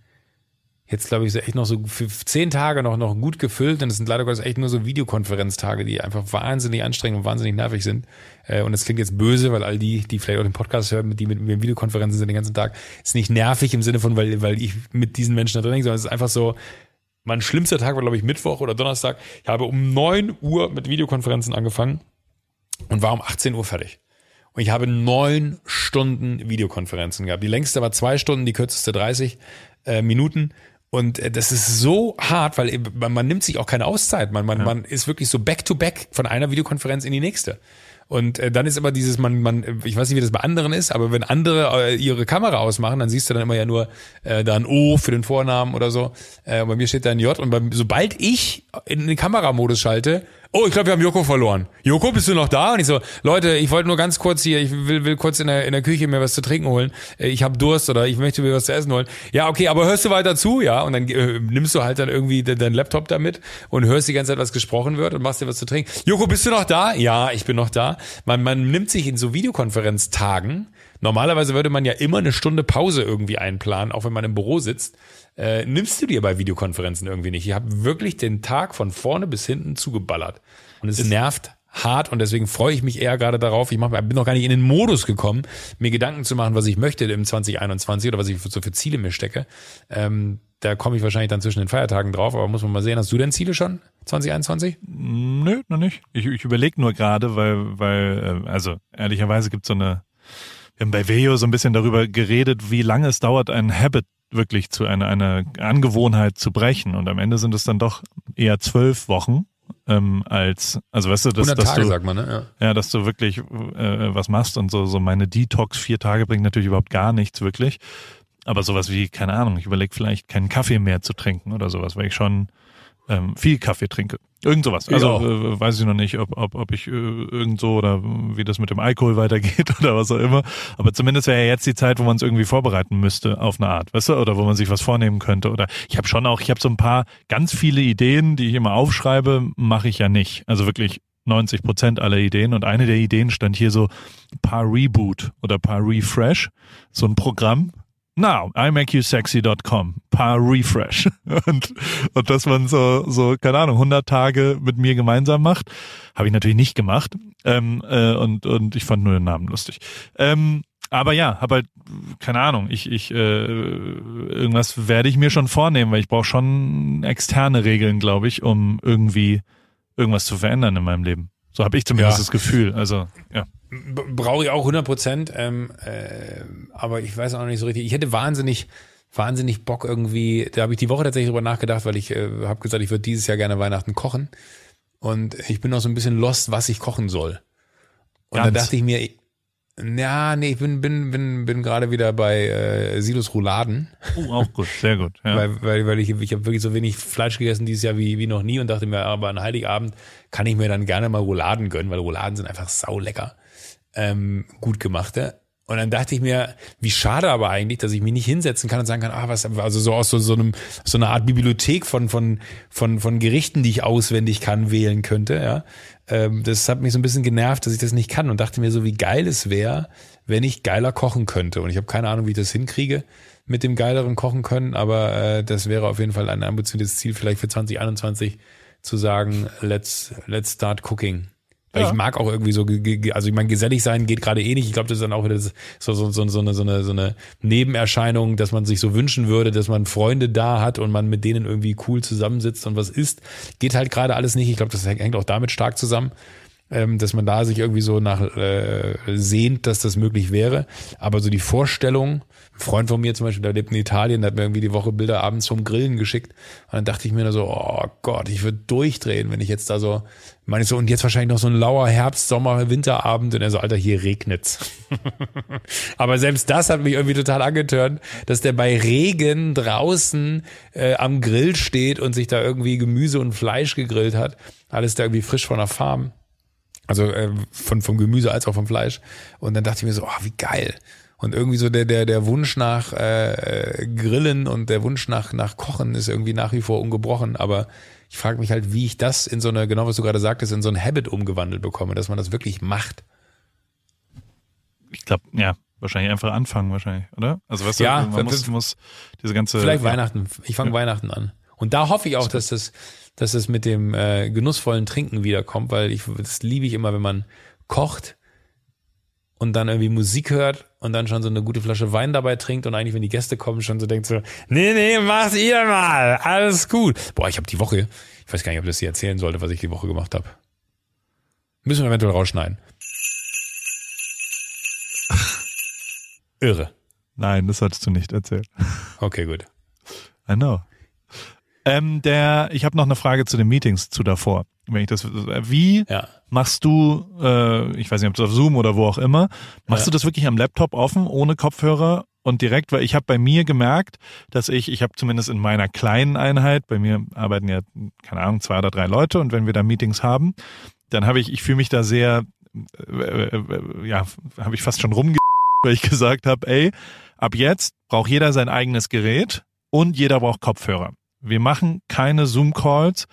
jetzt glaube ich so echt noch so für zehn Tage noch noch gut gefüllt und es sind leider Gottes echt nur so Videokonferenztage, die einfach wahnsinnig anstrengend und wahnsinnig nervig sind. Äh, und es klingt jetzt böse, weil all die, die vielleicht auch den Podcast hören, die mit mir Videokonferenzen sind den ganzen Tag, ist nicht nervig im Sinne von, weil weil ich mit diesen Menschen da drin bin, sondern es ist einfach so. Mein schlimmster Tag war, glaube ich, Mittwoch oder Donnerstag. Ich habe um neun Uhr mit Videokonferenzen angefangen und war um 18 Uhr fertig. Und ich habe neun Stunden Videokonferenzen gehabt. Die längste war zwei Stunden, die kürzeste 30 äh, Minuten. Und äh, das ist so hart, weil eben, man, man nimmt sich auch keine Auszeit. Man, man, Ja. man ist wirklich so back to back von einer Videokonferenz in die nächste. Und äh, dann ist immer dieses, man, man, ich weiß nicht, wie das bei anderen ist, aber wenn andere äh, ihre Kamera ausmachen, dann siehst du dann immer ja nur äh, da ein O für den Vornamen oder so. Äh, bei mir steht da ein J und bei, sobald ich in den Kameramodus schalte, oh, ich glaube, wir haben Joko verloren. Joko, bist du noch da? Und ich so, Leute, ich wollte nur ganz kurz hier, ich will, will kurz in der, in der Küche mir was zu trinken holen. Äh, Ich habe Durst oder ich möchte mir was zu essen holen. Ja, okay, aber hörst du weiter zu? Ja, und dann äh, nimmst du halt dann irgendwie de- deinen Laptop damit und hörst die ganze Zeit, was gesprochen wird und machst dir was zu trinken. Joko, bist du noch da? Ja, ich bin noch da. Man, man nimmt sich in so Videokonferenztagen, normalerweise würde man ja immer eine Stunde Pause irgendwie einplanen, auch wenn man im Büro sitzt. Äh, nimmst du dir bei Videokonferenzen irgendwie nicht. Ich habe wirklich den Tag von vorne bis hinten zugeballert. Und es nervt hart und deswegen freue ich mich eher gerade darauf. Ich mach, bin noch gar nicht in den Modus gekommen, mir Gedanken zu machen, was ich möchte im 2021 oder was ich so für Ziele mir stecke. Ähm, da komme ich wahrscheinlich dann zwischen den Feiertagen drauf, aber muss man mal sehen. Hast du denn Ziele schon? 2021? Nö, noch nicht. Ich, ich überlege nur gerade, weil, weil, äh, also ehrlicherweise gibt es so eine, wir haben bei Veo so ein bisschen darüber geredet, wie lange es dauert, ein Habit wirklich zu einer, einer Angewohnheit zu brechen. Und am Ende sind es dann doch eher zwölf Wochen ähm, als, also weißt du, dass, 100 dass Tage, du, sagt man, ne? Ja. ja, dass du wirklich äh, was machst und so, so meine Detox vier Tage bringt natürlich überhaupt gar nichts wirklich. Aber sowas wie, keine Ahnung, ich überlege vielleicht keinen Kaffee mehr zu trinken oder sowas, weil ich schon ähm, viel Kaffee trinke. Irgend sowas. Also äh, weiß ich noch nicht, ob, ob, ob ich äh, irgend so oder wie das mit dem Alkohol weitergeht oder was auch immer. Aber zumindest wäre ja jetzt die Zeit, wo man es irgendwie vorbereiten müsste auf eine Art, weißt du? Oder wo man sich was vornehmen könnte. Oder ich habe schon auch, ich habe so ein paar ganz viele Ideen, die ich immer aufschreibe, mache ich ja nicht. Also wirklich 90 Prozent aller Ideen. Und eine der Ideen stand hier so paar Reboot oder paar Refresh. So ein Programm, Now, imakeyousexy.com, paar Refresh. Und, und dass man so, so, keine Ahnung, 100 Tage mit mir gemeinsam macht, habe ich natürlich nicht gemacht. Ähm, äh, und, und ich fand nur den Namen lustig. Ähm, aber ja, habe halt, keine Ahnung, ich, ich, äh, irgendwas werde ich mir schon vornehmen, weil ich brauche schon externe Regeln, glaube ich, um irgendwie irgendwas zu verändern in meinem Leben. So habe ich zumindest ja. das Gefühl. Also, ja. Brauche ich auch 100 Prozent, ähm, äh, aber ich weiß auch noch nicht so richtig. Ich hätte wahnsinnig, wahnsinnig Bock irgendwie, da habe ich die Woche tatsächlich drüber nachgedacht, weil ich äh, habe gesagt, ich würde dieses Jahr gerne Weihnachten kochen und ich bin noch so ein bisschen lost, was ich kochen soll. Und Ganz. da dachte ich mir, ja, nee, ich bin, bin, bin, bin gerade wieder bei äh, Silos Rouladen. Oh, auch gut, sehr gut. Ja. weil, weil, weil ich, ich habe wirklich so wenig Fleisch gegessen dieses Jahr wie, wie noch nie und dachte mir, aber an Heiligabend kann ich mir dann gerne mal Rouladen gönnen, weil Rouladen sind einfach sau lecker ähm, gut gemachte. Und dann dachte ich mir, wie schade aber eigentlich, dass ich mich nicht hinsetzen kann und sagen kann, ah, was, also so aus so, so einem, so einer Art Bibliothek von, von, von, von Gerichten, die ich auswendig kann, wählen könnte, ja. Ähm, das hat mich so ein bisschen genervt, dass ich das nicht kann und dachte mir so, wie geil es wäre, wenn ich geiler kochen könnte. Und ich habe keine Ahnung, wie ich das hinkriege mit dem geileren Kochen können, aber äh, das wäre auf jeden Fall ein ambitioniertes Ziel, vielleicht für 2021 zu sagen, let's, let's start cooking. Weil ja. ich mag auch irgendwie so, also ich meine, gesellig sein geht gerade eh nicht. Ich glaube, das ist dann auch wieder so, so, so, so, eine, so, eine, so eine Nebenerscheinung, dass man sich so wünschen würde, dass man Freunde da hat und man mit denen irgendwie cool zusammensitzt und was isst. Geht halt gerade alles nicht. Ich glaube, das hängt auch damit stark zusammen, ähm, dass man da sich irgendwie so nach äh, sehnt, dass das möglich wäre. Aber so die Vorstellung, ein Freund von mir zum Beispiel, der lebt in Italien, der hat mir irgendwie die Woche Bilder abends vom Grillen geschickt. Und dann dachte ich mir nur so, oh Gott, ich würde durchdrehen, wenn ich jetzt da so, meine ich so, und jetzt wahrscheinlich noch so ein lauer Herbst, Sommer, Winterabend und er so, Alter, hier regnet's. Aber selbst das hat mich irgendwie total angetörnt, dass der bei Regen draußen äh, am Grill steht und sich da irgendwie Gemüse und Fleisch gegrillt hat. Alles da irgendwie frisch von der Farm. Also äh, von, vom Gemüse als auch vom Fleisch. Und dann dachte ich mir so, oh, wie geil. Und irgendwie so der, der, der Wunsch nach äh, Grillen und der Wunsch nach, nach Kochen ist irgendwie nach wie vor ungebrochen. Aber ich frage mich halt, wie ich das in so eine, genau was du gerade sagtest, in so ein Habit umgewandelt bekomme, dass man das wirklich macht. Ich glaube, ja, wahrscheinlich einfach anfangen, wahrscheinlich, oder? Also weißt ja, du, man muss, muss diese ganze. Vielleicht ja. Weihnachten. Ich fange ja. Weihnachten an. Und da hoffe ich auch, dass das, dass es mit dem äh, genussvollen Trinken wiederkommt, weil ich das liebe ich immer, wenn man kocht und dann irgendwie Musik hört und dann schon so eine gute Flasche Wein dabei trinkt und eigentlich, wenn die Gäste kommen, schon so denkt so, nee, nee, mach's ihr mal, alles gut. Boah, ich habe die Woche, ich weiß gar nicht, ob ich das hier erzählen sollte, was ich die Woche gemacht habe. Müssen wir eventuell rausschneiden. Irre. Nein, das solltest du nicht erzählen. Okay, gut. I know. Ähm, der, ich habe noch eine Frage zu den Meetings zu davor. Wenn ich das, wie ja. machst du, äh, ich weiß nicht, ob es auf Zoom oder wo auch immer, machst ja. du das wirklich am Laptop offen, ohne Kopfhörer und direkt, weil ich habe bei mir gemerkt, dass ich, ich habe zumindest in meiner kleinen Einheit, bei mir arbeiten ja, keine Ahnung, zwei oder drei Leute und wenn wir da Meetings haben, dann habe ich, ich fühle mich da sehr, äh, äh, äh ja, habe ich fast schon rumge, weil ich gesagt habe, ey, ab jetzt braucht jeder sein eigenes Gerät und jeder braucht Kopfhörer. Wir machen keine Zoom-Calls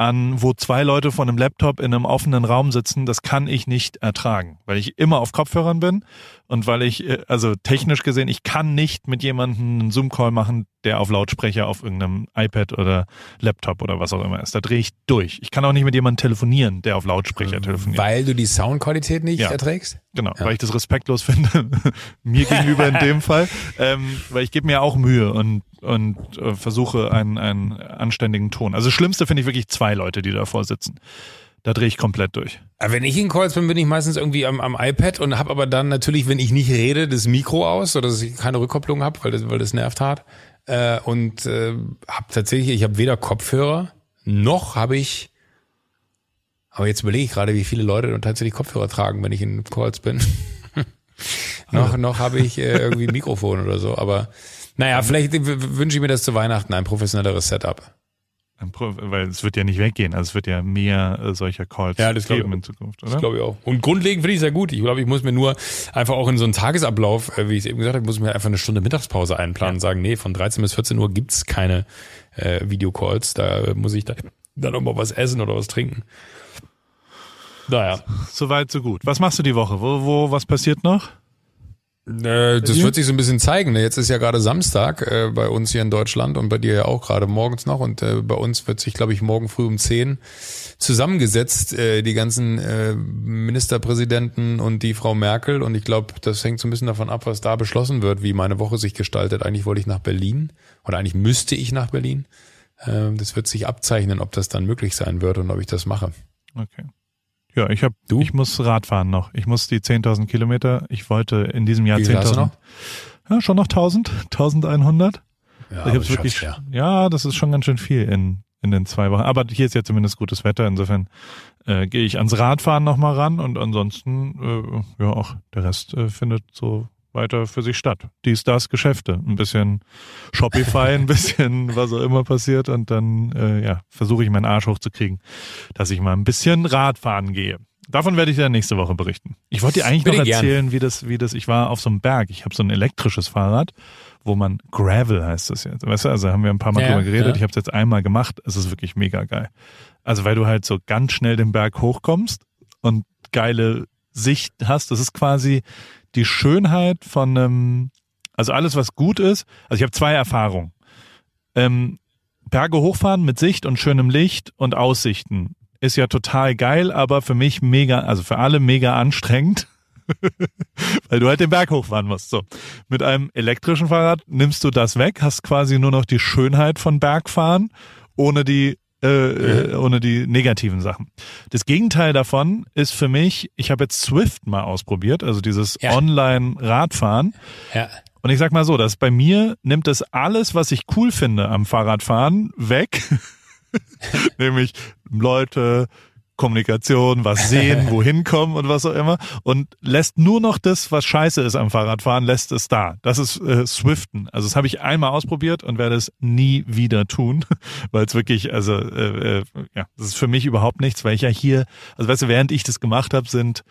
an, wo zwei Leute von einem Laptop in einem offenen Raum sitzen, das kann ich nicht ertragen, weil ich immer auf Kopfhörern bin und weil ich, äh, also technisch gesehen, ich kann nicht mit jemandem einen Zoom-Call machen, der auf Lautsprecher auf irgendeinem iPad oder Laptop oder was auch immer ist. Da drehe ich durch. Ich kann auch nicht mit jemandem telefonieren, der auf Lautsprecher telefoniert. Weil du die Soundqualität nicht ja. erträgst? Genau, ja. weil ich das respektlos finde, mir gegenüber in dem Fall. Ähm, weil ich gebe mir auch Mühe und, und äh, versuche einen, einen anständigen Ton. Also das Schlimmste finde ich wirklich zwei Leute, die davor sitzen. Da drehe ich komplett durch. Wenn ich in Calls bin, bin ich meistens irgendwie am, am iPad und habe aber dann natürlich, wenn ich nicht rede, das Mikro aus, oder dass ich keine Rückkopplung habe, weil das, weil das nervt hart. Äh, und äh, habe tatsächlich, ich habe weder Kopfhörer noch habe ich. Aber jetzt überlege ich gerade, wie viele Leute tatsächlich Kopfhörer tragen, wenn ich in Calls bin. noch noch habe ich äh, irgendwie ein Mikrofon oder so. Aber naja, vielleicht wünsche ich mir das zu Weihnachten ein professionelleres Setup. Weil es wird ja nicht weggehen. Also es wird ja mehr äh, solcher Calls ja, das geben in Zukunft, oder? Das glaube ich auch. Und grundlegend finde ich es sehr gut. Ich glaube, ich muss mir nur einfach auch in so einen Tagesablauf, äh, wie ich es eben gesagt habe, muss ich mir einfach eine Stunde Mittagspause einplanen ja. und sagen, nee, von 13 bis 14 Uhr gibt's keine äh, Videocalls. Da muss ich da, dann auch mal was essen oder was trinken. Naja. Soweit, so gut. Was machst du die Woche? Wo, wo, was passiert noch? Äh, das wird sich so ein bisschen zeigen. Ne? Jetzt ist ja gerade Samstag äh, bei uns hier in Deutschland und bei dir ja auch gerade morgens noch. Und äh, bei uns wird sich, glaube ich, morgen früh um 10 zusammengesetzt, äh, die ganzen äh, Ministerpräsidenten und die Frau Merkel. Und ich glaube, das hängt so ein bisschen davon ab, was da beschlossen wird, wie meine Woche sich gestaltet. Eigentlich wollte ich nach Berlin oder eigentlich müsste ich nach Berlin. Äh, das wird sich abzeichnen, ob das dann möglich sein wird und ob ich das mache. Okay. Ja, ich habe, du? Ich muss Radfahren noch. Ich muss die 10.000 Kilometer. Ich wollte in diesem Jahr 10.000. Ja, schon noch 1.000, 1.100. Ja, ich hab's wirklich, ja. ja, das ist schon ganz schön viel in in den zwei Wochen. Aber hier ist ja zumindest gutes Wetter. Insofern äh, gehe ich ans Radfahren nochmal ran und ansonsten, äh, ja, auch der Rest äh, findet so weiter für sich statt. Dies, das, Geschäfte. Ein bisschen Shopify, ein bisschen was auch immer passiert und dann äh, ja, versuche ich meinen Arsch hochzukriegen, dass ich mal ein bisschen Radfahren gehe. Davon werde ich dann nächste Woche berichten. Ich wollte dir eigentlich Bitte noch erzählen, gern. wie das, wie das, ich war auf so einem Berg. Ich habe so ein elektrisches Fahrrad, wo man Gravel heißt das jetzt. Weißt du, also haben wir ein paar Mal ja, drüber geredet. Ja. Ich habe es jetzt einmal gemacht. Es ist wirklich mega geil. Also weil du halt so ganz schnell den Berg hochkommst und geile Sicht hast. Das ist quasi die Schönheit von einem, also alles, was gut ist. Also ich habe zwei Erfahrungen. Ähm, Berge hochfahren mit Sicht und schönem Licht und Aussichten ist ja total geil, aber für mich mega, also für alle mega anstrengend, weil du halt den Berg hochfahren musst. So. Mit einem elektrischen Fahrrad nimmst du das weg, hast quasi nur noch die Schönheit von Bergfahren, ohne die äh, mhm. ohne die negativen Sachen. Das Gegenteil davon ist für mich, ich habe jetzt Swift mal ausprobiert, also dieses ja. Online-Radfahren. Ja. Und ich sag mal so, dass bei mir nimmt es alles, was ich cool finde am Fahrradfahren, weg. Nämlich Leute, Kommunikation, was sehen, wohin kommen und was auch immer und lässt nur noch das, was scheiße ist am Fahrradfahren, lässt es da. Das ist äh, Swiften. Also das habe ich einmal ausprobiert und werde es nie wieder tun, weil es wirklich, also äh, äh, ja, das ist für mich überhaupt nichts, weil ich ja hier, also weißt du, während ich das gemacht habe, sind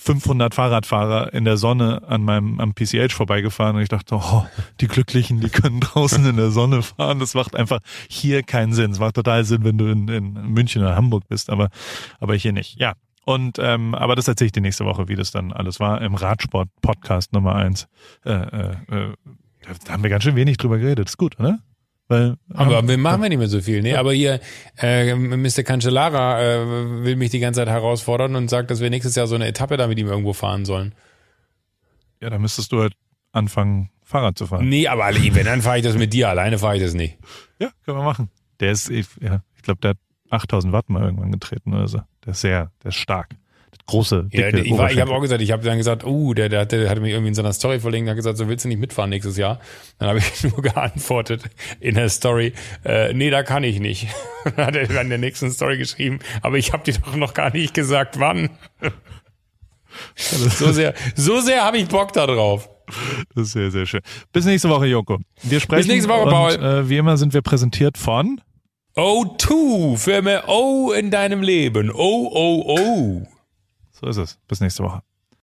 500 Fahrradfahrer in der Sonne an meinem am PCH vorbeigefahren und ich dachte, oh, die Glücklichen, die können draußen in der Sonne fahren. Das macht einfach hier keinen Sinn. Es macht total Sinn, wenn du in, in München oder Hamburg bist, aber aber hier nicht. Ja. Und ähm, aber das erzähle ich die nächste Woche, wie das dann alles war im Radsport Podcast Nummer eins. Äh, äh, äh, da haben wir ganz schön wenig drüber geredet. Ist gut, oder? Weil, aber ähm, wir machen wir nicht mehr so viel. Nee, aber hier, äh, Mr. Cancellara äh, will mich die ganze Zeit herausfordern und sagt, dass wir nächstes Jahr so eine Etappe da mit ihm irgendwo fahren sollen. Ja, dann müsstest du halt anfangen, Fahrrad zu fahren. Nee, aber wenn, dann fahre ich das mit dir. Alleine fahre ich das nicht. Ja, können wir machen. Der ist, ja, ich glaube, der hat 8000 Watt mal irgendwann getreten oder so. Der ist sehr, der ist stark große, dicke ja, Ich, war, ich habe auch gesagt, ich habe dann gesagt, uh, der, der, der hatte mich irgendwie in seiner Story verlinkt, der hat gesagt, so willst du nicht mitfahren nächstes Jahr? Dann habe ich nur geantwortet in der Story, äh, nee, da kann ich nicht. dann hat er dann in der nächsten Story geschrieben, aber ich habe dir doch noch gar nicht gesagt, wann. so sehr, so sehr habe ich Bock da drauf. Das ist sehr, sehr schön. Bis nächste Woche, Joko. Wir sprechen. Bis nächste Woche, Paul. Und, äh, wie immer sind wir präsentiert von O2 für mehr O in deinem Leben. O, O, O. So ist es. Bis nächste Woche.